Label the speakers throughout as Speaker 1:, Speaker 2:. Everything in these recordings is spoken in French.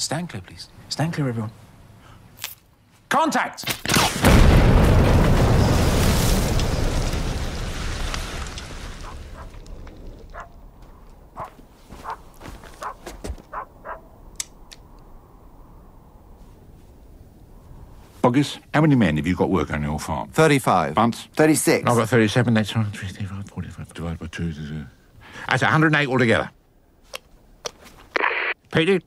Speaker 1: Stand clear, please. Stand clear, everyone. Contact!
Speaker 2: Boggis, how many men have you got working on your farm?
Speaker 3: 35.
Speaker 2: Bunce?
Speaker 3: 36.
Speaker 2: I've got 37. That's 35, 45, divided by 2. That's 108 altogether. Petey,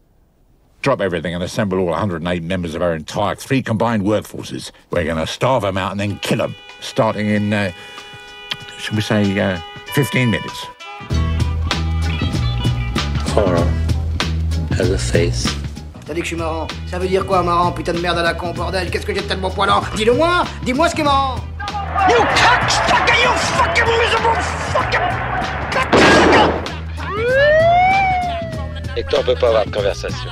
Speaker 2: drop everything and assemble all 108 members of our entire three combined workforces. We're going to starve them out and then kill them, starting in, uh, should we say, uh, 15 minutes.
Speaker 4: Cora has a face.
Speaker 5: T'as dit que je suis marrant. Ça veut dire quoi, marrant Putain de merde à la con, bordel. Qu'est-ce que j'ai de tellement poilant Dis-le moi Dis-moi ce qui est marrant You cocksucker, you fucking miserable fucking...
Speaker 4: Et toi, on peut pas avoir de conversation.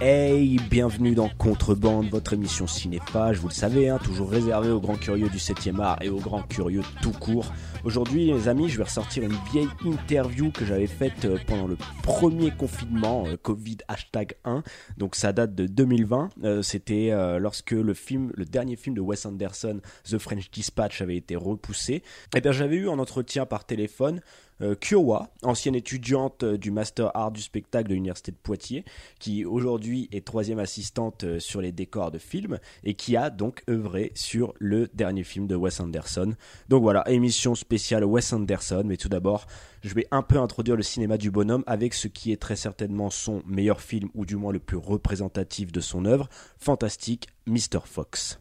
Speaker 6: Hey, bienvenue dans Contrebande, votre émission cinéphage, vous le savez, hein, toujours réservée aux grands curieux du 7e art et aux grands curieux tout court. Aujourd'hui, les amis, je vais ressortir une vieille interview que j'avais faite euh, pendant le premier confinement, euh, Covid hashtag 1, donc ça date de 2020. Euh, C'était lorsque le film, le dernier film de Wes Anderson, The French Dispatch, avait été repoussé. Et bien, j'avais eu un entretien par téléphone euh, Kyowa, ancienne étudiante euh, du Master Art du spectacle de l'Université de Poitiers, qui aujourd'hui est troisième assistante euh, sur les décors de films et qui a donc œuvré sur le dernier film de Wes Anderson. Donc voilà, émission spéciale Wes Anderson, mais tout d'abord, je vais un peu introduire le cinéma du bonhomme avec ce qui est très certainement son meilleur film, ou du moins le plus représentatif de son œuvre, fantastique, Mr. Fox.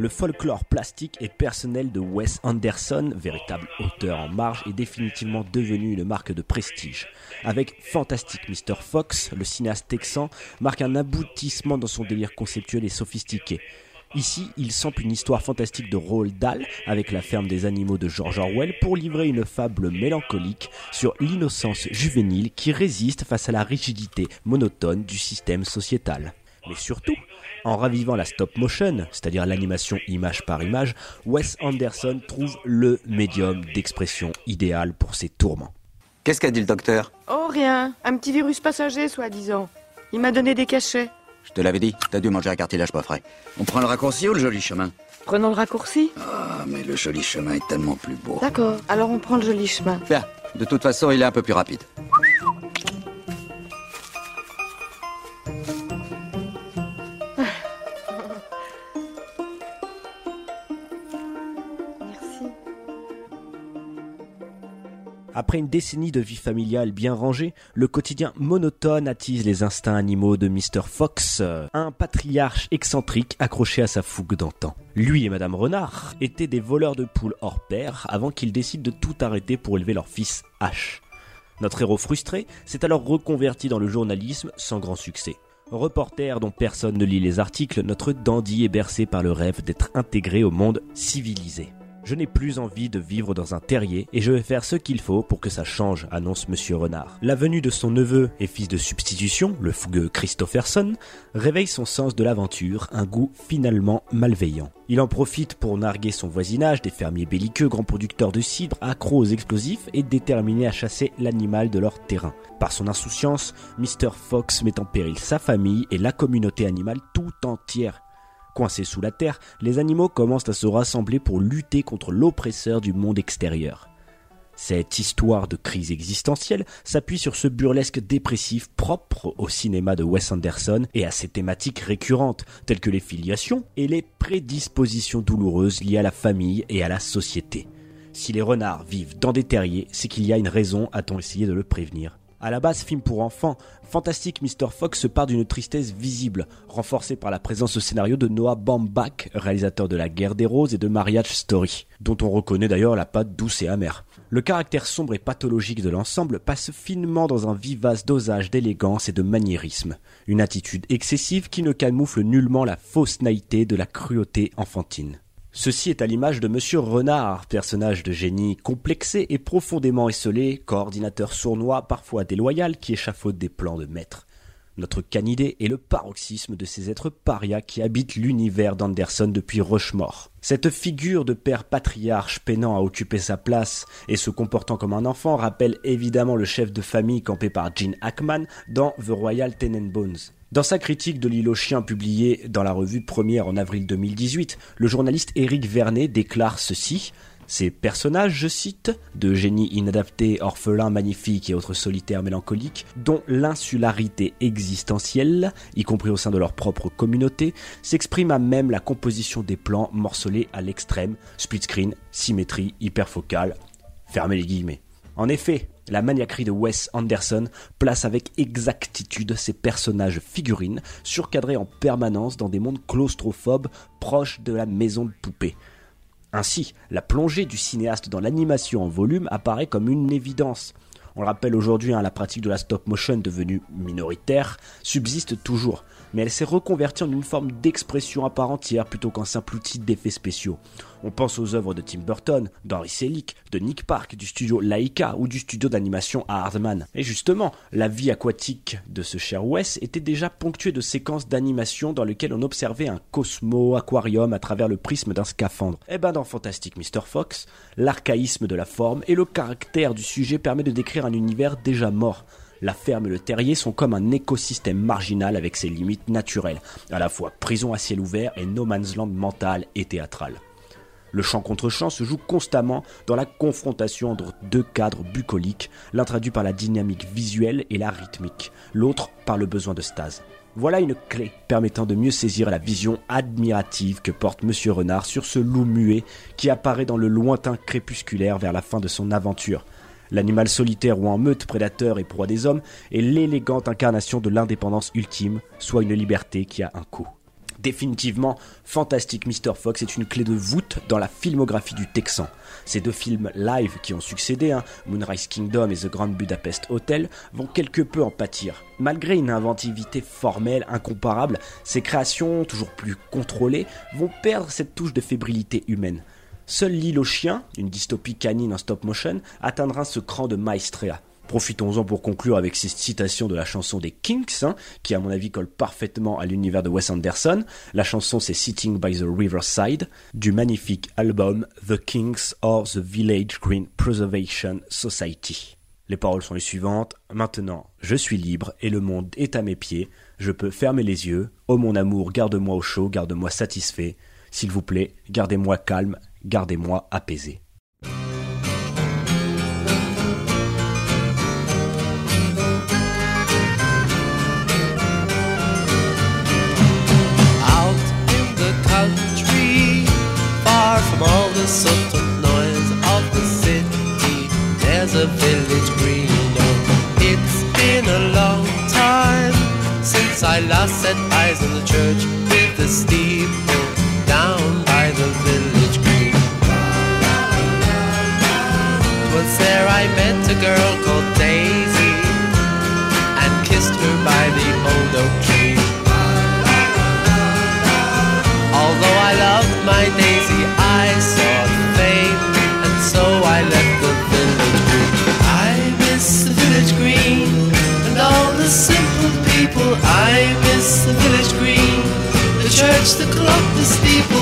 Speaker 6: Le folklore plastique et personnel de Wes Anderson, véritable auteur en marge, est définitivement devenu une marque de prestige. Avec Fantastic Mr. Fox, le cinéaste texan marque un aboutissement dans son délire conceptuel et sophistiqué. Ici, il sample une histoire fantastique de Roald Dahl avec la ferme des animaux de George Orwell pour livrer une fable mélancolique sur l'innocence juvénile qui résiste face à la rigidité monotone du système sociétal. Mais surtout, en ravivant la stop motion, c'est-à-dire l'animation image par image, Wes Anderson trouve le médium d'expression idéal pour ses tourments.
Speaker 3: Qu'est-ce qu'a dit le docteur?
Speaker 7: Oh, rien. Un petit virus passager, soi-disant. Il m'a donné des cachets.
Speaker 3: Je te l'avais dit, t'as dû manger un cartilage pas frais. On prend le raccourci ou le joli chemin?
Speaker 7: Prenons le raccourci.
Speaker 3: Ah, mais le joli chemin est tellement plus beau.
Speaker 7: D'accord, alors on prend le joli chemin.
Speaker 3: Bien, de toute façon, il est un peu plus rapide.
Speaker 6: Après une décennie de vie familiale bien rangée, le quotidien monotone attise les instincts animaux de Mr. Fox, un patriarche excentrique accroché à sa fougue d'antan. Lui et Madame Renard étaient des voleurs de poules hors pair avant qu'ils décident de tout arrêter pour élever leur fils H. Notre héros frustré s'est alors reconverti dans le journalisme sans grand succès. Reporter dont personne ne lit les articles, notre dandy est bercé par le rêve d'être intégré au monde civilisé. Je n'ai plus envie de vivre dans un terrier et je vais faire ce qu'il faut pour que ça change, annonce Monsieur Renard. La venue de son neveu et fils de substitution, le fougueux Christopherson, réveille son sens de l'aventure, un goût finalement malveillant. Il en profite pour narguer son voisinage des fermiers belliqueux, grands producteurs de cidre, accros aux explosifs et déterminés à chasser l'animal de leur terrain. Par son insouciance, Mr. Fox met en péril sa famille et la communauté animale tout entière. Coincés sous la terre, les animaux commencent à se rassembler pour lutter contre l'oppresseur du monde extérieur. Cette histoire de crise existentielle s'appuie sur ce burlesque dépressif propre au cinéma de Wes Anderson et à ses thématiques récurrentes telles que les filiations et les prédispositions douloureuses liées à la famille et à la société. Si les renards vivent dans des terriers, c'est qu'il y a une raison, a-t-on essayé de le prévenir. À la base, film pour enfants, Fantastic Mr. Fox se part d'une tristesse visible, renforcée par la présence au scénario de Noah Baumbach, réalisateur de La Guerre des Roses et de Marriage Story, dont on reconnaît d'ailleurs la patte douce et amère. Le caractère sombre et pathologique de l'ensemble passe finement dans un vivace dosage d'élégance et de maniérisme, une attitude excessive qui ne camoufle nullement la fausse naïveté de la cruauté enfantine. Ceci est à l'image de Monsieur Renard, personnage de génie complexé et profondément esselé, coordinateur sournois, parfois déloyal, qui échafaude des plans de maître. Notre canidé est le paroxysme de ces êtres parias qui habitent l'univers d'Anderson depuis Rushmore. Cette figure de père patriarche peinant à occuper sa place et se comportant comme un enfant rappelle évidemment le chef de famille campé par Gene Hackman dans The Royal Tenenbaums. Dans sa critique de l'île aux chiens publiée dans la revue Première en avril 2018, le journaliste Éric Vernet déclare ceci ces personnages, je cite, de génies inadaptés, orphelins magnifiques et autres solitaires mélancoliques, dont l'insularité existentielle, y compris au sein de leur propre communauté, s'exprime à même la composition des plans morcelés à l'extrême, split screen, symétrie, hyperfocale, fermez les guillemets. En effet, la maniaquerie de Wes Anderson place avec exactitude ces personnages figurines surcadrés en permanence dans des mondes claustrophobes proches de la maison de poupée. Ainsi, la plongée du cinéaste dans l'animation en volume apparaît comme une évidence. On le rappelle aujourd'hui, hein, la pratique de la stop motion devenue minoritaire subsiste toujours, mais elle s'est reconvertie en une forme d'expression à part entière plutôt qu'un simple outil d'effets spéciaux. On pense aux œuvres de Tim Burton, d'Henry Selick, de Nick Park, du studio Laika ou du studio d'animation Hardman. Et justement, la vie aquatique de ce cher Wes était déjà ponctuée de séquences d'animation dans lesquelles on observait un cosmo aquarium à travers le prisme d'un scaphandre. Eh ben dans Fantastic Mr. Fox, l'archaïsme de la forme et le caractère du sujet permet de décrire un univers déjà mort. La ferme et le terrier sont comme un écosystème marginal avec ses limites naturelles, à la fois prison à ciel ouvert et no man's land mental et théâtral. Le chant contre chant se joue constamment dans la confrontation entre deux cadres bucoliques, l'un traduit par la dynamique visuelle et la rythmique, l'autre par le besoin de stase. Voilà une clé permettant de mieux saisir la vision admirative que porte Monsieur Renard sur ce loup muet qui apparaît dans le lointain crépusculaire vers la fin de son aventure. L'animal solitaire ou en meute prédateur et proie des hommes est l'élégante incarnation de l'indépendance ultime, soit une liberté qui a un coût. Définitivement, Fantastic Mr. Fox est une clé de voûte dans la filmographie du Texan. Ces deux films live qui ont succédé, hein, Moonrise Kingdom et The Grand Budapest Hotel, vont quelque peu en pâtir. Malgré une inventivité formelle incomparable, ces créations, toujours plus contrôlées, vont perdre cette touche de fébrilité humaine. Seul l'île aux chiens, une dystopie canine en stop motion, atteindra ce cran de maestria. Profitons-en pour conclure avec ces citations de la chanson des Kinks, hein, qui à mon avis colle parfaitement à l'univers de Wes Anderson. La chanson c'est Sitting by the Riverside, du magnifique album The Kings or the Village Green Preservation Society. Les paroles sont les suivantes. Maintenant, je suis libre et le monde est à mes pieds. Je peux fermer les yeux. Oh mon amour, garde-moi au chaud, garde-moi satisfait. S'il vous plaît, gardez-moi calme, gardez-moi apaisé. from all the of noise of the city. There's a village green. It's been a long time since I last set eyes on the church with the steeple down by the village there I met a girl called Daisy and kissed her by the old oak tree. Although I loved my Daisy, I saw fame, and so I left the village green. I miss the village green and all the simple people. I miss the village green, the church, the clock, the steeple.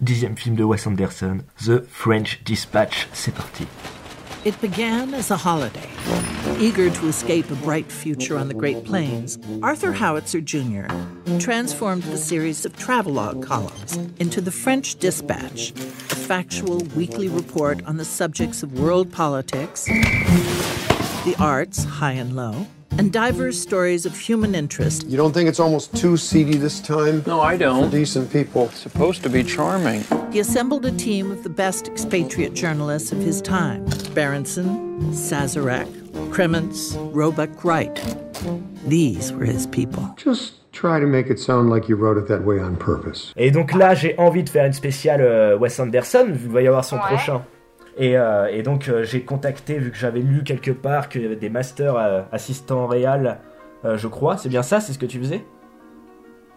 Speaker 8: Dixième film de Wes Anderson, The French Dispatch. C'est parti.
Speaker 9: It began as a holiday. Eager to escape a bright future on the Great Plains, Arthur Howitzer Jr. transformed the series of travelogue columns into the French Dispatch, a factual weekly report on the subjects of world politics, the arts, high and low, and diverse stories of human interest.
Speaker 10: You don't think it's almost too seedy this time?
Speaker 11: No, I don't.
Speaker 10: For decent people.
Speaker 11: It's supposed to be charming.
Speaker 9: He assembled a team of the best expatriate journalists of his time Berenson, Sazarek, Kremens, Roebuck Wright. These were his people.
Speaker 10: Just try to make it sound like you wrote it that way on purpose.
Speaker 8: Et donc là, j'ai envie de faire une spéciale euh, Wes Anderson, vu qu'il va y avoir son
Speaker 7: Ouais.
Speaker 8: prochain. Et, euh, et donc euh, j'ai contacté, vu que j'avais lu quelque part qu'il y avait des masters euh, assistants réal, euh, je crois. C'est bien ça, c'est ce que tu faisais?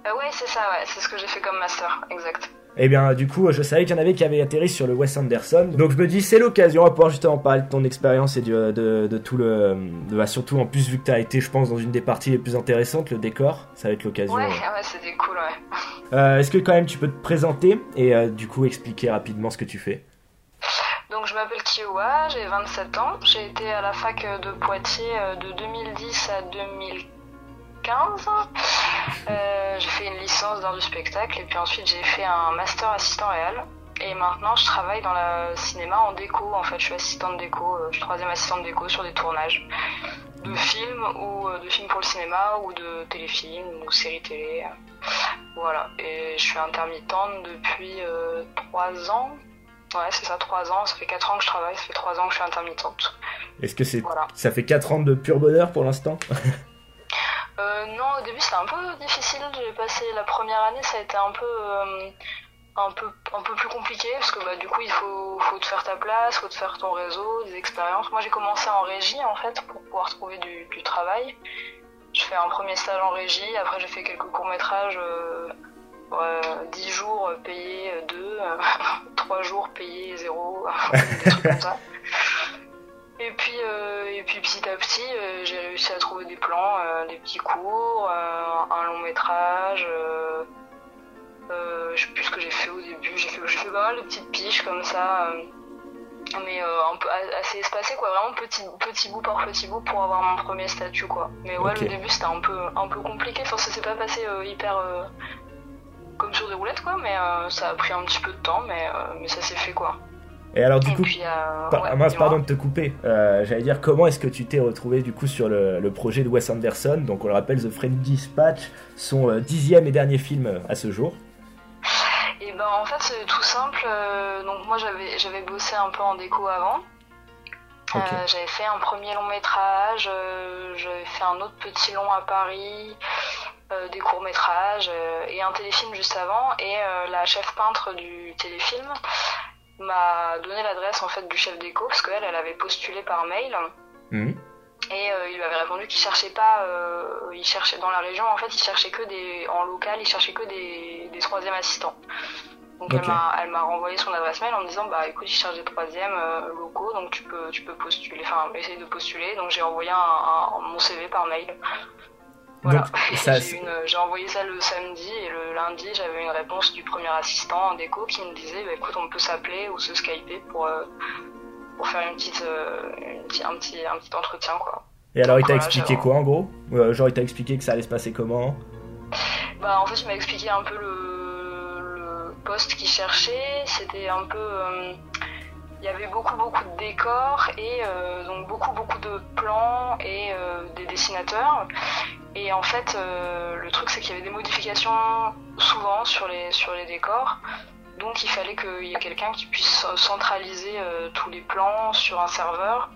Speaker 7: Ouais, c'est ça, ouais, c'est ce que j'ai fait comme master, exact.
Speaker 8: Eh bien, du coup, je savais qu'il y en avait qui avaient atterri sur le Wes Anderson. Donc, je me dis, c'est l'occasion, on va pouvoir justement parler de ton expérience et du- de, de tout le. de- bah, surtout, en plus, vu que tu as été, je pense, dans une des parties les plus intéressantes, le décor, ça va être l'occasion.
Speaker 7: Ouais,
Speaker 8: euh.
Speaker 7: ouais, c'était cool, ouais.
Speaker 8: Est-ce que, quand même, tu peux te présenter et, du coup, expliquer rapidement ce que tu fais?
Speaker 7: Donc je m'appelle Kiowa, j'ai 27 ans. J'ai été à la fac de Poitiers euh, de 2010 à 2015. Euh, j'ai fait une licence d'art du spectacle et puis ensuite j'ai fait un master assistant réel. Et maintenant je travaille dans le cinéma en déco. En fait, je suis assistante déco, euh, je suis troisième assistante déco sur des tournages de films ou euh, de films pour le cinéma ou de téléfilms ou séries télé. Voilà. Et je suis intermittente depuis 3 ans. Ouais, c'est ça, 3 ans. Ça fait 4 ans que je travaille, ça fait 3 ans que je suis intermittente.
Speaker 8: Est-ce que c'est.
Speaker 7: Voilà.
Speaker 8: Ça fait 4 ans de pur bonheur pour l'instant?
Speaker 7: Euh, non, au début c'était un peu difficile. J'ai passé la première année, ça a été un peu, euh, un peu, un peu plus compliqué parce que bah, du coup il faut, faut te faire ta place, faut te faire ton réseau, des expériences. Moi j'ai commencé en régie en fait pour pouvoir trouver du, du travail. Je fais un premier stage en régie, après j'ai fait quelques courts métrages. Euh, 10 jours payés 2, 3 jours payés 0, des trucs comme ça. Et puis, euh, et puis petit à petit, euh, j'ai réussi à trouver des plans, euh, des petits cours, euh, un long métrage. Euh, euh, je sais plus ce que j'ai fait au début. J'ai fait, fait pas mal de petites piches comme ça, euh, mais euh, un peu assez espacé quoi. Vraiment petit, petit bout par petit bout pour avoir mon premier statut quoi. Mais ouais, le début c'était un peu, un peu compliqué. Enfin, ça s'est pas passé euh, hyper euh, comme sur des roulettes quoi, mais euh, ça a pris un petit peu de temps, mais, euh, mais ça s'est fait quoi.
Speaker 8: Et alors, du
Speaker 7: Et
Speaker 8: coup.
Speaker 7: puis, euh,
Speaker 8: Par-
Speaker 7: ouais,
Speaker 8: ah, pardon de te couper. Euh, J'allais dire, comment est-ce que tu t'es retrouvé du coup sur le, le projet de Wes Anderson? Donc, on le rappelle, The French Dispatch, son dixième et dernier film à ce jour.
Speaker 7: Et ben en fait c'est tout simple. donc moi j'avais j'avais bossé un peu en déco avant. Euh, j'avais fait un premier long métrage, euh, j'avais fait un autre petit long à Paris, des courts métrages et un téléfilm juste avant. Et euh, la chef peintre du téléfilm m'a donné l'adresse en fait du chef déco parce qu'elle elle avait postulé par mail.
Speaker 8: Mhm.
Speaker 7: Et euh, il lui avait répondu qu'il cherchait pas, euh, il cherchait dans la région en fait, il cherchait que des, en local, il cherchait que des, des troisième assistants. Donc
Speaker 8: Ok.
Speaker 7: elle m'a, elle m'a renvoyé son adresse mail en me disant bah écoute, il cherche des troisièmes euh, locaux, donc tu peux, tu peux postuler, enfin essayer de postuler. Donc j'ai envoyé un, un- mon CV par mail. Voilà. J'ai, envoyé ça le samedi et le lundi j'avais une réponse du premier assistant en déco qui me disait bah écoute on peut s'appeler ou se skyper pour euh, pour faire une petite, euh, une un petit un petit entretien quoi.
Speaker 8: Et alors, il t'a
Speaker 7: Voilà,
Speaker 8: expliqué quoi en gros? Euh, Genre, il t'a expliqué que ça allait se passer comment?
Speaker 7: Bah en fait il m'a expliqué un peu le, le poste qu'il cherchait, c'était un peu il y avait beaucoup beaucoup de décors et euh, donc beaucoup beaucoup de plans et euh, des dessinateurs et en fait euh, le truc c'est qu'il y avait des modifications souvent sur les sur les décors donc il fallait qu'il y ait quelqu'un qui puisse centraliser euh, tous les plans sur un serveur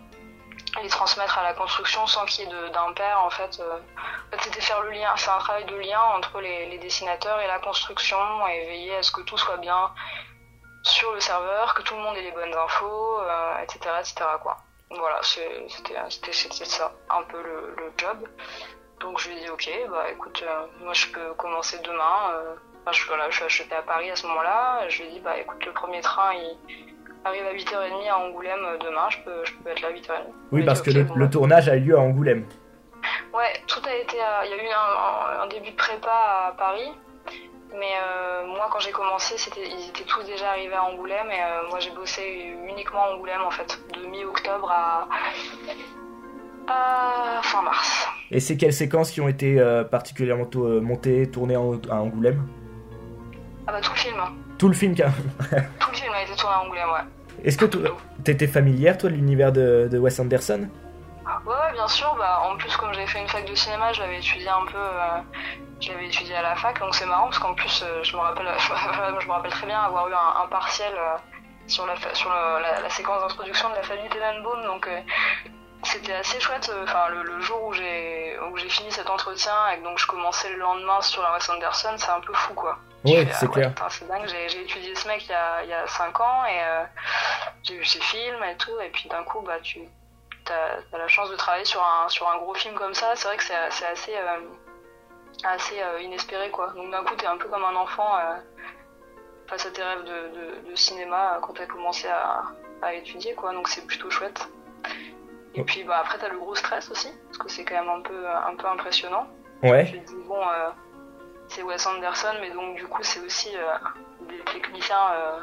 Speaker 7: les transmettre à la construction sans qu'il y ait d'impair en fait euh, en fait, c'était faire le lien, c'est un travail de lien entre les, les dessinateurs et la construction et veiller à ce que tout soit bien sur le serveur, que tout le monde ait les bonnes infos, etc., etc. Quoi. Voilà, c'était ça, un peu le, le job. Donc je lui ai dit ok, bah écoute, euh, moi je peux commencer demain. euh, enfin, je, voilà, je, j'étais à Paris à ce moment-là. Je lui ai dit bah écoute, le premier train il arrive à 8h30 à Angoulême euh, demain, je peux, je peux être là à 8h30.
Speaker 8: Oui, parce que le,
Speaker 7: ok, bon,
Speaker 8: le
Speaker 7: bah.
Speaker 8: tournage a eu lieu à Ouais,
Speaker 7: Ouais, tout a été. à- Il y a eu un, un- un début de prépa à Paris, Mais euh, moi, quand j'ai commencé, c'était, ils étaient tous déjà arrivés à Angoulême et euh, moi j'ai bossé uniquement à Angoulême en fait, de mi-octobre à, à fin mars.
Speaker 8: Et c'est quelles séquences qui ont été euh, particulièrement euh, montées, tournées en- à Angoulême?
Speaker 7: Ah bah tout le film,
Speaker 8: Tout le film, car...
Speaker 7: tout le film a été tourné à Angoulême, ouais.
Speaker 8: Est-ce que t'étais familière, toi, de l'univers de, de Wes Anderson?
Speaker 7: Ouais, ouais, bien sûr. Bah, en plus, comme j'avais fait une fac de cinéma, je l'avais étudié un peu. euh, je l'avais étudié à la fac, donc c'est marrant parce qu'en plus, euh, je me rappelle, je me rappelle très bien avoir eu un, un partiel euh, sur la sur la, la séquence d'introduction de la famille Tenenbaum, donc. euh, c'était assez chouette, euh, enfin le, le jour où j'ai où j'ai fini cet entretien et que donc je commençais le lendemain sur la Wes Anderson, c'est un peu fou quoi.
Speaker 8: Ouais, c'est
Speaker 7: ah
Speaker 8: clair.
Speaker 7: c'est dingue, j'ai étudié ce mec il y a, il y a 5 ans et euh, j'ai vu ses films et tout, et puis d'un coup, bah, tu as, la chance de travailler sur un, sur un gros film comme ça. C'est vrai que c'est c'est assez, euh, assez euh, inespéré, quoi. Donc d'un coup, t'es un peu comme un enfant face à tes rêves de, de, de cinéma quand t'as commencé à, à étudier, quoi. Donc c'est plutôt chouette. Et puis bah, après, t'as le gros stress aussi, parce que c'est quand même un peu, un peu impressionnant.
Speaker 8: Ouais.
Speaker 7: Te dis, bon, euh, c'est Wes Anderson, mais donc du coup, c'est aussi euh, des techniciens euh,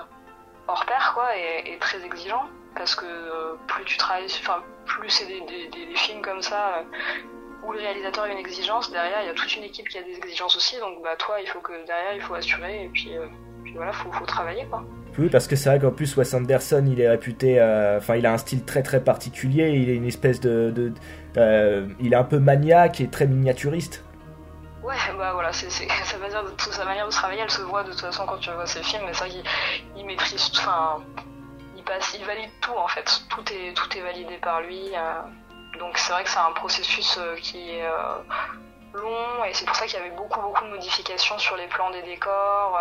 Speaker 7: hors pair, quoi, et, et très exigeants. Parce que plus tu travailles, enfin, plus c'est des, des, des- des films comme ça, où le réalisateur a une exigence, derrière, il y a toute une équipe qui a des exigences aussi, donc bah, toi, il faut que derrière, il faut assurer, et puis, puis voilà, faut, faut travailler, quoi.
Speaker 8: Parce que c'est vrai qu'en plus, Wes Anderson, il est réputé. euh, Enfin, il a un style très très particulier. Il est une espèce de. de- euh, il est un peu maniaque et très miniaturiste.
Speaker 7: Ouais, bah voilà, c'est, sa, manière de, sa manière de travailler, elle se voit de toute façon quand tu vois ses films, mais c'est vrai qu'il il maîtrise, enfin, il passe, il valide tout en fait, tout est, tout est validé par lui, euh, donc c'est vrai que c'est un processus qui est long, et c'est pour ça qu'il y avait beaucoup, beaucoup de modifications sur les plans des décors,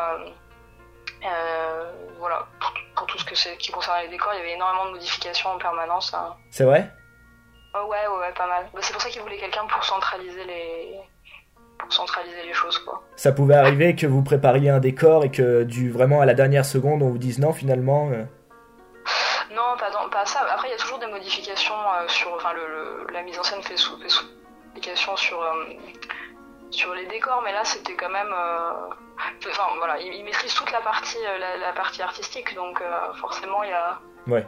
Speaker 7: voilà, pour, pour tout ce que c'est, qui concerne les décors, il y avait énormément de modifications en permanence. hein.
Speaker 8: C'est vrai?
Speaker 7: Oh, ouais, ouais, ouais, pas mal. Bah, c'est pour ça qu'il voulait quelqu'un pour centraliser les, pour centraliser les choses, quoi.
Speaker 8: Ça pouvait arriver que vous prépariez un décor et que du vraiment à la dernière seconde, on vous dise non, finalement. euh,
Speaker 7: Non, pas, dans- pas ça. Après, il y a toujours des modifications euh, sur. Enfin, le, le- la mise en scène fait sous, fait sous sur, euh, sur les décors, mais là, c'était quand même. euh, Enfin, voilà, il, il maîtrise toute la partie, euh, la, la partie artistique, donc euh, forcément, il y a.
Speaker 8: Ouais.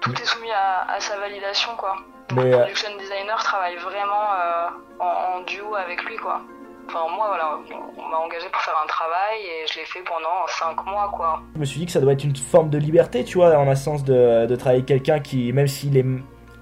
Speaker 7: Tout est soumis à, à sa validation, quoi.
Speaker 8: Mais,
Speaker 7: le production designer travaille vraiment en, en duo avec lui, quoi. Enfin, moi, voilà, on, on m'a engagé pour faire un travail et je l'ai fait pendant 5 mois, quoi.
Speaker 8: Je me suis dit que ça doit être une forme de liberté, tu vois, en un sens de, de travailler avec quelqu'un qui, même s'il est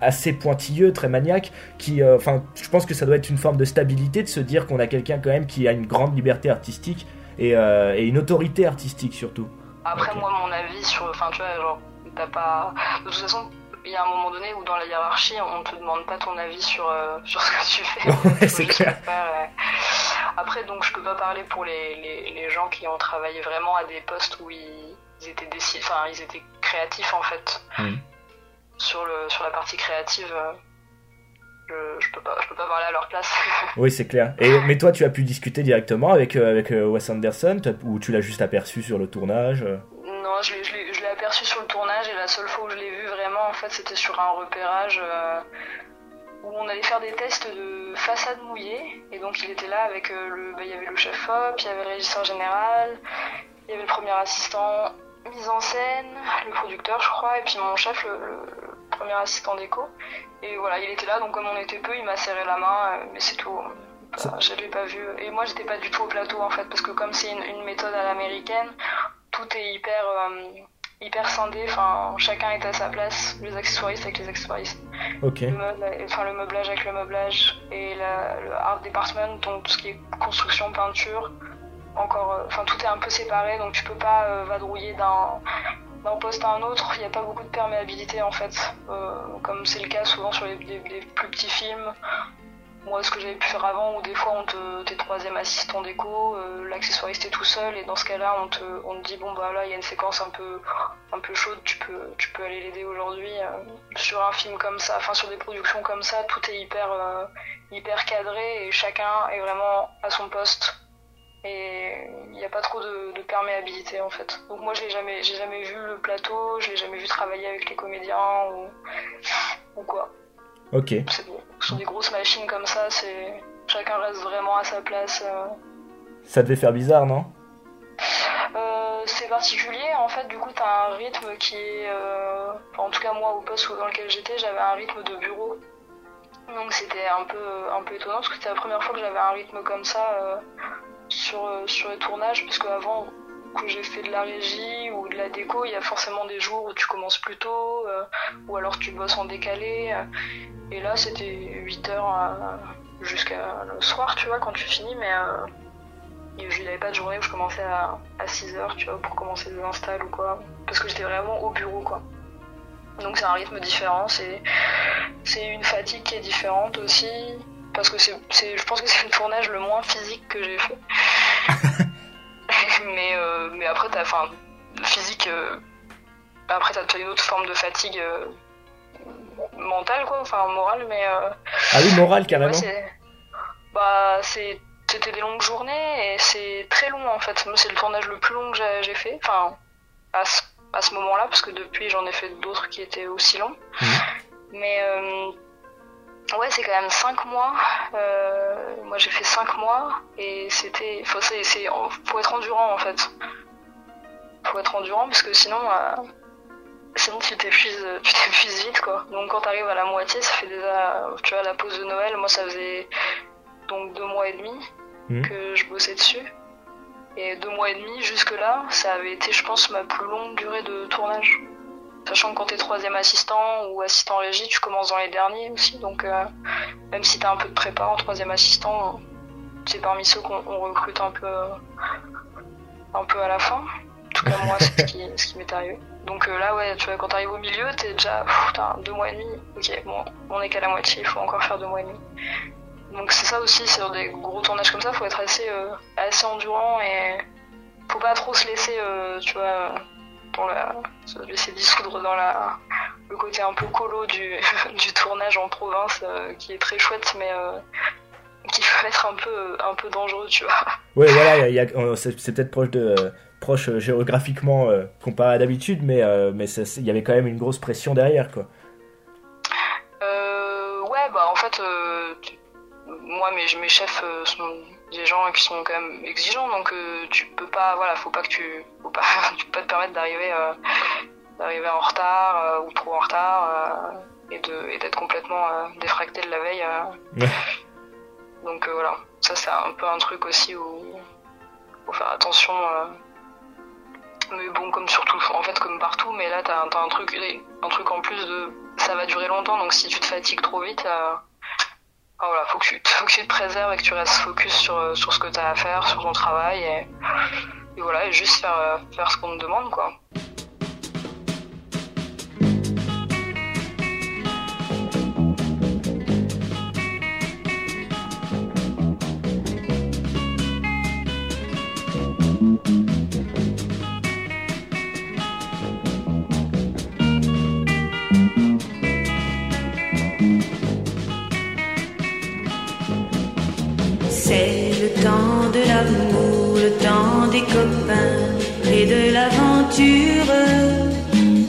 Speaker 8: assez pointilleux, très maniaque, qui, euh, enfin, je pense que ça doit être une forme de stabilité de se dire qu'on a quelqu'un quand même qui a une grande liberté artistique et, euh, et une autorité artistique surtout.
Speaker 7: Après, moi, mon avis sur. Enfin, tu vois, genre, t'as pas. De toute façon, il y a un moment donné où dans la hiérarchie, on te demande pas ton avis sur, euh, sur ce que tu fais.
Speaker 8: Ouais, c'est clair.
Speaker 7: ouais. Après, donc, je peux pas parler pour les, les, les gens qui ont travaillé vraiment à des postes où ils, ils étaient déci- enfin, ils étaient créatifs, en fait.
Speaker 8: Mhm.
Speaker 7: Sur, le, sur la partie créative, euh, je, je peux pas, je peux pas parler à leur place.
Speaker 8: Oui, c'est clair. Et, mais toi, tu as pu discuter directement avec, euh, avec euh, Wes Anderson, ou tu l'as juste aperçu sur le tournage
Speaker 7: Non, je l'ai- je l'ai je l'ai aperçu sur le tournage et la seule fois où je l'ai vu vraiment, en fait, c'était sur un repérage euh, où on allait faire des tests de façade mouillée. Et donc, il était là avec euh, le. bah, il y avait le chef op, il y avait le régisseur général, il y avait le premier assistant mise en scène, le producteur, je crois, et puis mon chef, le premier assistant déco. Et voilà, il était là, donc comme on était peu, il m'a serré la main, euh, mais c'est tout. Bah, je l'ai pas vu. Et moi, j'étais pas du tout au plateau en fait, parce que comme c'est une, une méthode à l'américaine, tout est hyper euh, hyper scindé. Enfin, chacun est à sa place. Les accessoiristes avec les accessoiristes,
Speaker 8: Ok.
Speaker 7: le, meuble, enfin le meublage avec le meublage et la- le art department, donc tout ce qui est construction, peinture. Encore, euh, enfin tout est un peu séparé, donc tu peux pas euh, vadrouiller d'un d'un poste à un autre. Il n'y a pas beaucoup de perméabilité en fait, Euh, comme c'est le cas souvent sur les, plus petits films. Moi, ce que j'avais pu faire avant, où des fois on te, t'es troisième assistant déco, euh, l'accessoiriste est tout seul, et dans ce cas-là, on te, on te dit bon bah là il y a une séquence un peu, un peu chaude, tu peux, tu peux aller l'aider aujourd'hui. euh, sur un film comme ça, enfin sur des productions comme ça, tout est hyper, euh, hyper cadré et chacun est vraiment à son poste. Et il n'y a pas trop de, de perméabilité en fait. Donc moi j'ai jamais, j'ai jamais vu le plateau, je l'ai jamais vu travailler avec les comédiens ou, ou quoi.
Speaker 8: Ok.
Speaker 7: C'est- Sur des grosses machines comme ça, c'est chacun reste vraiment à sa place. euh,
Speaker 8: Ça devait faire bizarre, non?
Speaker 7: Euh, c'est particulier, en fait, du coup, t'as un rythme qui est. euh, enfin, en tout cas, moi, au poste dans lequel j'étais, j'avais un rythme de bureau. Donc, c'était un peu, un peu étonnant parce que c'était la première fois que j'avais un rythme comme ça euh, sur, euh, sur les tournages. Parce qu'avant que j'ai fait de la régie ou de la déco, il y a forcément des jours où tu commences plus tôt euh, ou alors tu bosses en décalé. euh, et là, c'était 8 heures à- jusqu'à le soir, tu vois, quand tu finis, mais. euh, je n'avais pas de journée où je commençais à, à 6h, tu vois, pour commencer des installs ou quoi. Parce que j'étais vraiment au bureau, quoi. Donc c'est un rythme différent, c'est une fatigue qui est différente aussi. Parce que c'est, c'est, je pense que c'est le tournage le moins physique que j'ai fait. mais, euh, mais après, t'as, enfin, physique, euh, après t'as une autre forme de fatigue euh, mentale, quoi, enfin morale, mais. euh,
Speaker 8: Ah oui, moral carrément.
Speaker 7: Ouais, bah, c'est, c'était des longues journées et c'est très long en fait. Moi, c'est le tournage le plus long que j'ai, fait. Enfin, à ce, à ce moment-là, parce que depuis, j'en ai fait d'autres qui étaient aussi longs. Mais euh, ouais, c'est quand même 5 mois. Euh, moi, j'ai fait 5 mois et c'était. Faut, c'est, être endurant en fait. Faut être endurant parce que sinon. euh, Sinon tu t'épuises, tu t'épuises vite quoi. Donc quand t'arrives à la moitié, ça fait déjà, tu vois, la pause de Noël, moi ça faisait donc deux mois et demi
Speaker 8: Mhm.
Speaker 7: que je bossais dessus. Et deux mois et demi jusque là, ça avait été, je pense, ma plus longue durée de tournage. Sachant que quand t'es troisième assistant ou assistant régie, tu commences dans les derniers aussi. Donc euh, même si t'as un peu de prépa en troisième assistant, c'est parmi ceux qu'on on recrute un peu, un peu à la fin. En tout cas moi, c'est ce qui, m'est arrivé. Donc euh, là, ouais, tu vois, quand t'arrives au milieu, t'es déjà, putain, deux mois et demi. Ok, bon, on est qu'à la moitié, il faut encore faire deux mois et demi. Donc c'est ça aussi, sur des gros tournages comme ça, faut être assez, euh, assez endurant et faut pas trop se laisser, euh, tu vois, dans la, se laisser dissoudre dans la, le côté un peu colo du, du tournage en province, euh, qui est très chouette, mais euh, qui peut être un peu, un peu dangereux, tu vois.
Speaker 8: Ouais, voilà, il y a- c'est c'est peut-être proche de proche euh, géographiquement euh, comparé à d'habitude, mais mais il y avait quand même une grosse pression derrière, quoi.
Speaker 7: Euh, ouais, bah en fait, moi mes, mes chefs sont des gens qui sont quand même exigeants, donc euh, tu peux pas, voilà, faut pas que tu, faut pas, tu peux pas te permettre d'arriver, euh, d'arriver en retard euh, ou trop en retard euh, et de, et d'être complètement euh, défracté de la veille. euh.
Speaker 8: Ouais.
Speaker 7: Donc voilà, ça c'est un peu un truc aussi où faut faire attention. Mais bon, comme surtout, en fait, comme partout, mais là, t'as as un truc, un truc en plus de, ça va durer longtemps, donc si tu te fatigues trop vite, voilà, faut que, tu, faut que tu te préserves et que tu restes focus sur, euh, ce que t'as à faire, sur ton travail, et, voilà, juste faire, euh, faire ce qu'on te demande, quoi.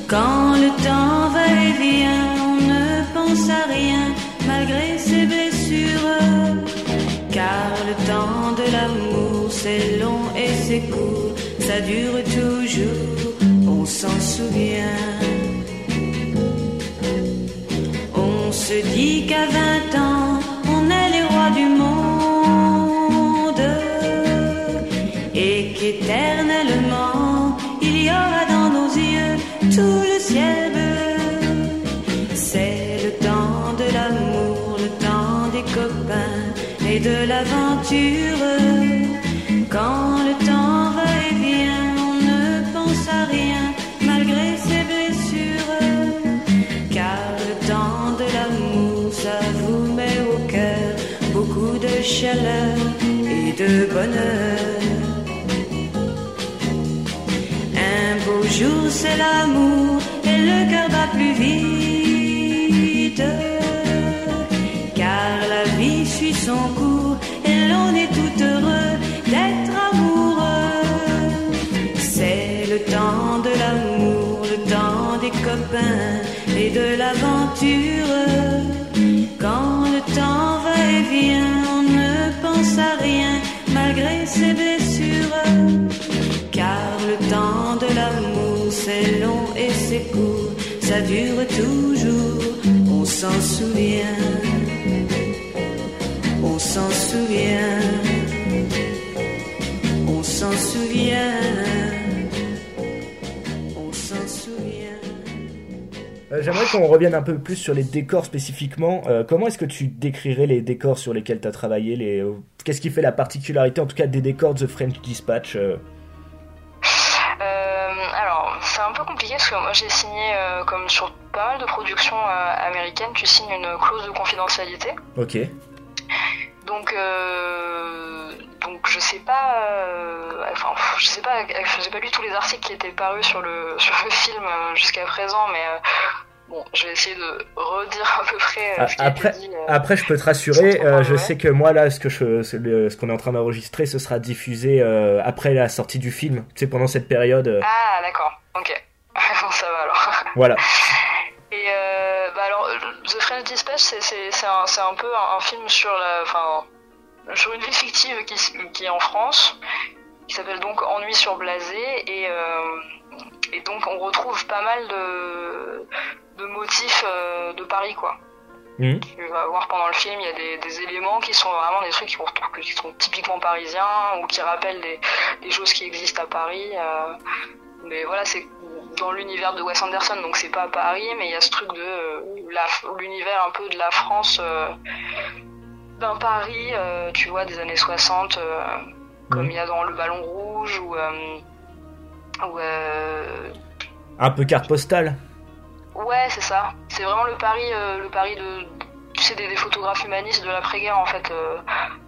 Speaker 12: Quand le temps va et vient, on ne pense à rien malgré ses blessures. Car le temps de l'amour, c'est long et c'est court, ça dure toujours, on s'en souvient. On se dit qu'à 20 ans, on est les rois du monde et qu'éternellement, de l'aventure. Quand le temps va et vient, on ne pense à rien malgré ses blessures. Car le temps de l'amour, ça vous met au cœur beaucoup de chaleur et de bonheur. Un beau jour, c'est l'amour et le cœur bat plus vite. Car la vie suit son cours de l'aventure. Quand le temps va et vient, on ne pense à rien malgré ses blessures. Car le temps de l'amour, c'est long et c'est court, ça dure toujours, on s'en souvient. On s'en souvient. On s'en souvient.
Speaker 8: J'aimerais qu'on revienne un peu plus sur les décors spécifiquement. Euh, comment est-ce que tu décrirais les décors sur lesquels tu as travaillé les... euh, Qu'est-ce qui fait la particularité, en tout cas, des décors de The French Dispatch euh
Speaker 7: Euh, alors, c'est un peu compliqué parce que moi j'ai signé, euh, comme sur pas mal de productions euh, américaines, tu signes une clause de confidentialité.
Speaker 8: Ok.
Speaker 7: Donc, euh, donc je sais pas, euh, enfin, je sais pas, je sais pas lu tous les articles qui étaient parus sur le sur le film euh, jusqu'à présent, mais euh, bon, je vais essayer de redire à peu près euh,
Speaker 8: Ah,
Speaker 7: ce
Speaker 8: Après,
Speaker 7: dit. euh.
Speaker 8: après, je peux te rassurer, je sais que moi, là, ce que je, ce qu'on est en train d'enregistrer, ce sera diffusé après la sortie du film. Tu sais, pendant cette période.
Speaker 7: Ah, d'accord, ok. Bon, ça va alors.
Speaker 8: Voilà.
Speaker 7: The French Dispatch, c'est un, peu un, un film sur la, enfin, sur une ville fictive qui, est en France, qui s'appelle donc Ennui sur Blasé, et, euh, et donc on retrouve pas mal de, de motifs euh, de Paris, quoi.
Speaker 8: Mhm.
Speaker 7: Tu vas voir pendant le film, il y a des, des éléments qui sont vraiment des trucs qui, qui sont typiquement parisiens ou qui rappellent des, des choses qui existent à Paris. euh, mais voilà, c'est dans l'univers de Wes Anderson, donc c'est pas à Paris, mais il y a ce truc de euh, l'univers un peu de la France, euh, d'un Paris, euh, tu vois, des années 60, euh, comme il y a dans Le Ballon Rouge ou. ou,
Speaker 8: Un peu carte postale.
Speaker 7: Ouais, c'est ça. C'est vraiment le pari, euh, le pari de, tu sais, des, des photographes humanistes de l'après-guerre en fait,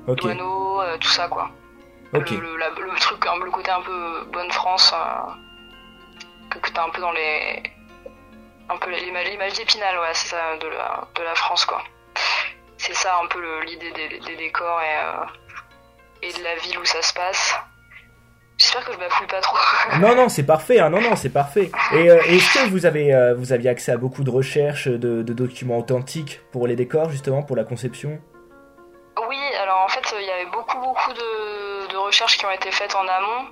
Speaker 8: Ok.
Speaker 7: Douaneau, euh, tout ça quoi. Le, le- la- le truc, un- le côté un peu bonne France que, que t'as un peu dans les, un peu l'image, d'Épinal, ouais, c'est ça, de la, de la France quoi. C'est ça un peu l'idée des, des décors et, euh, et de la ville où ça se passe. J'espère que je bafouille pas trop.
Speaker 8: Non, non, c'est parfait. Hein, non, non, c'est parfait. Et euh, est-ce que vous avez, euh, vous aviez accès à beaucoup de recherches, de, de documents authentiques pour les décors, justement, pour la conception?
Speaker 7: Oui, alors en fait, il y avait beaucoup, beaucoup de, de recherches qui ont été faites en amont,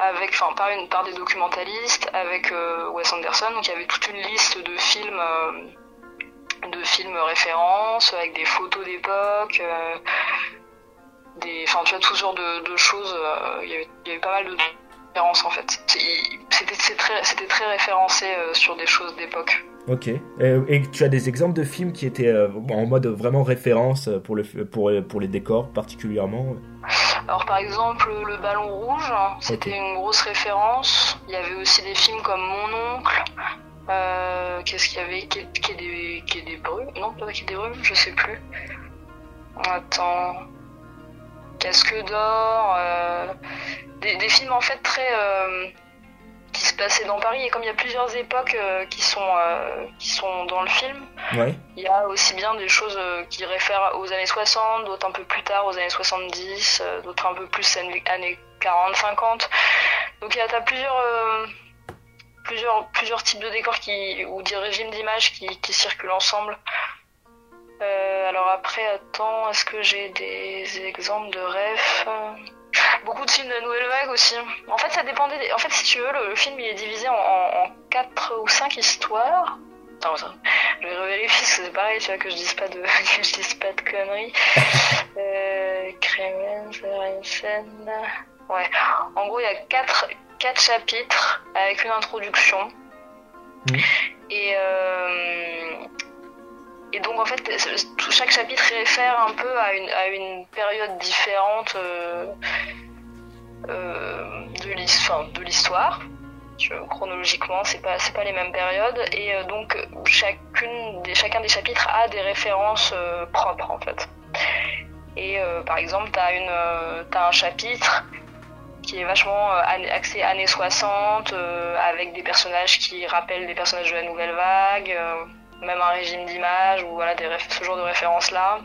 Speaker 7: avec, enfin, par, une, par des documentalistes, avec euh, Wes Anderson. Donc il y avait toute une liste de films, euh, de films références, avec des photos d'époque, euh, des, enfin, tu vois, tout ce genre de, choses. il, y avait, pas mal de références en fait. C'était très, c'était très référencé sur des choses d'époque.
Speaker 8: Ok. Et tu as des exemples de films qui étaient en mode vraiment référence pour, le, pour, pour les décors particulièrement?
Speaker 7: Alors par exemple le ballon rouge, hein, c'était une grosse référence. Il y avait aussi des films comme Mon oncle. Euh, Qu'est-ce qu'il y avait Quai des, Quai des brumes Non, pas des brumes, je sais plus. Attends. Casque d'or. euh, des, des films en fait très euh, qui se passaient dans Paris et comme il y a plusieurs époques euh, qui sont euh, qui sont dans le film,
Speaker 8: Ouais.
Speaker 7: il y a aussi bien des choses euh, qui réfèrent aux années 60, d'autres un peu plus tard aux années 70, euh, d'autres un peu plus années années 40-50. Donc il y a plusieurs, plusieurs, plusieurs types de décors qui, ou des régimes d'images qui, qui circulent ensemble. Alors après, attends, est-ce que j'ai des exemples de refs Beaucoup de films de la nouvelle vague aussi. En fait, ça dépendait. des- En fait, si tu veux, le, le film il est divisé en, en, en quatre ou cinq histoires. Attends, attends. Je vais revérifier parce que c'est pareil, tu vois, que je dise pas de, que je dise pas de conneries. euh, Rensen. Ouais. En gros, il y a quatre, quatre chapitres avec une introduction. Et, euh, et donc, en fait, chaque chapitre réfère un peu à une, à une période différente euh, enfin, de l'histoire. Tu Chronologiquement, c'est pas, pas les mêmes périodes. Et euh, donc, chacun des chapitres a des références euh, propres, en fait. Et euh, par exemple, euh, t'as un chapitre qui est vachement euh, axé années 60, euh, avec des personnages qui rappellent des personnages de la nouvelle vague, euh, même un régime d'image, ou voilà, des ce genre de références-là.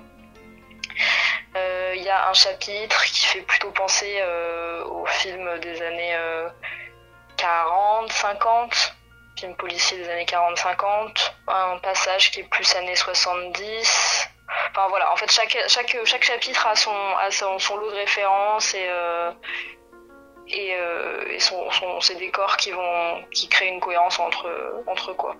Speaker 7: Il y a un chapitre qui fait plutôt penser euh, aux films des années euh, 40, 50, films policiers des années 40, 50, un passage qui est plus années 70. Enfin voilà, en fait chaque chaque chaque chapitre a son a son, son lot de références et euh, et, euh, et son, son- ses décors qui vont qui créent une cohérence entre entre quoi.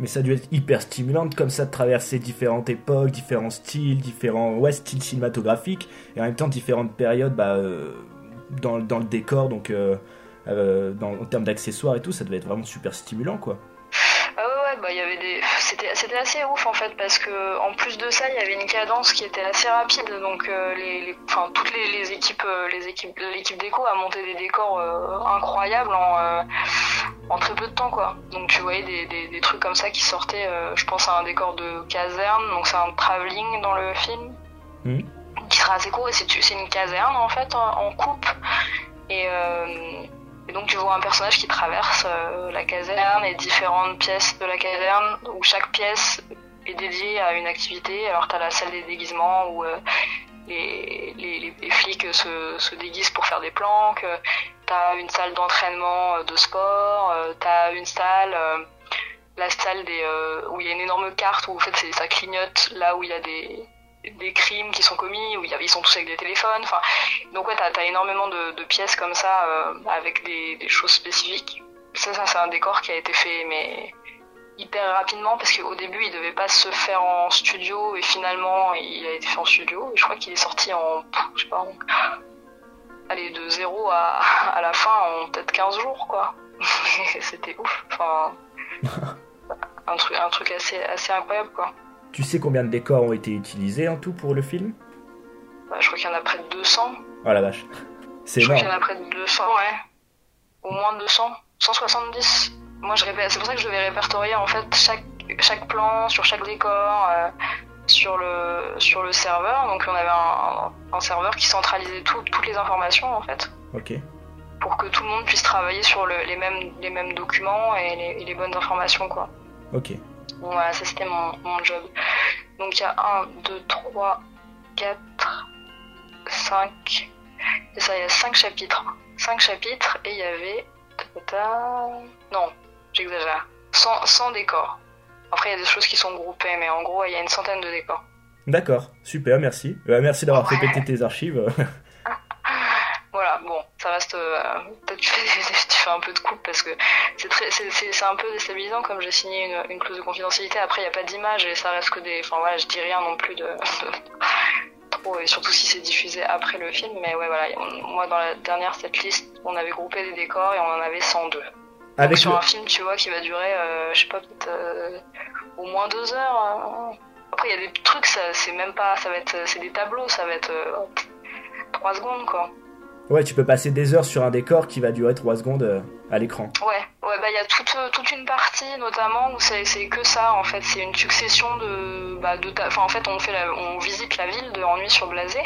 Speaker 8: Mais ça a dû être hyper stimulant comme ça de traverser différentes époques, différents styles, différents ouais, styles cinématographiques, et en même temps différentes périodes bah, euh, dans, dans le décor, donc euh, euh, en termes d'accessoires et tout, ça devait être vraiment super stimulant quoi.
Speaker 7: Ah ouais, ouais, bah des, c'était, assez ouf en fait parce que en plus de ça, il y avait une cadence qui était assez rapide, donc enfin toutes les, équipes, les équipes, l'équipe déco a monté des décors incroyables en, en très peu de temps quoi. Donc tu voyais des, des, des trucs comme ça qui sortaient. euh, je pense à un décor de caserne, donc c'est un travelling dans le film
Speaker 8: Mhm.
Speaker 7: qui sera assez court et c'est, une caserne en fait en, en coupe et euh, et donc tu vois un personnage qui traverse euh, la caserne et différentes pièces de la caserne où chaque pièce est dédiée à une activité. Alors t'as la salle des déguisements où euh, les, flics se, se déguisent pour faire des planques. Euh, T'as une salle d'entraînement euh, de sport. Euh, T'as une salle, la salle où il y a une énorme carte où en fait ça clignote là où il y a des crimes qui sont commis, où ils sont tous avec des téléphones. Enfin, donc ouais, t'as as énormément de, pièces comme ça avec des, choses spécifiques. Ça c'est un décor qui a été fait mais hyper rapidement parce qu'au début il devait pas se faire en studio et finalement il a été fait en studio. Et je crois qu'il est sorti en, pff, je sais pas, en- allez de zéro à, à la fin en peut-être 15 jours quoi. C'était ouf. Enfin, un truc, un truc assez, assez incroyable quoi.
Speaker 8: Tu sais combien de décors ont été utilisés en tout pour le film?
Speaker 7: Bah, je crois qu'il y en a près de 200.
Speaker 8: Oh la vache. C'est
Speaker 7: Je crois qu'il y en a près de 200, ouais. Au moins 200. 170. Moi, je. C'est pour ça que je devais répertorier en fait chaque, chaque plan sur chaque décor euh, sur le sur le serveur. Donc, on avait un, un serveur qui centralisait tout- toutes les informations en fait
Speaker 8: Ok.
Speaker 7: pour que tout le monde puisse travailler sur le- les mêmes les mêmes documents et les, et les bonnes informations quoi.
Speaker 8: Ok.
Speaker 7: Bon, voilà, ça c'était mon, mon job. Donc il y a 1, 2, 3, 4, 5. C'est ça, il y a 5 chapitres. 5 chapitres et il y avait. Non, j'exagère. 100, 100 décors. Après, il y a des choses qui sont groupées, mais en gros, il y a une centaine de décors.
Speaker 8: D'accord, super, merci. Euh, merci d'avoir fait péter tes archives.
Speaker 7: Voilà, bon, ça reste. euh, Peut-être tu fais, tu fais un peu de coupe parce que c'est un peu déstabilisant comme j'ai signé une, une clause de confidentialité. Après, il n'y a pas d'image et ça reste que des. Enfin voilà, je dis rien non plus de. de trop, et surtout si c'est diffusé après le film. Mais ouais, voilà, on- moi dans la dernière cette liste, on avait groupé des décors et on en avait 102.
Speaker 8: Avec
Speaker 7: Donc sur
Speaker 8: le-
Speaker 7: un film, tu vois, qui va durer, euh, je sais pas, peut-être euh, au moins deux heures. euh. Après, il y a des trucs, ça, c'est même pas, ça va être, c'est des tableaux, ça va être euh, trois secondes quoi.
Speaker 8: Ouais, tu peux passer des heures sur un décor qui va durer 3 secondes à l'écran.
Speaker 7: Ouais, ouais, bah il y a toute, toute une partie notamment où c'est c'est que ça en fait, c'est une succession de, bah, de, ta- enfin en fait on fait, la- on visite la ville de Ennui sur Blasé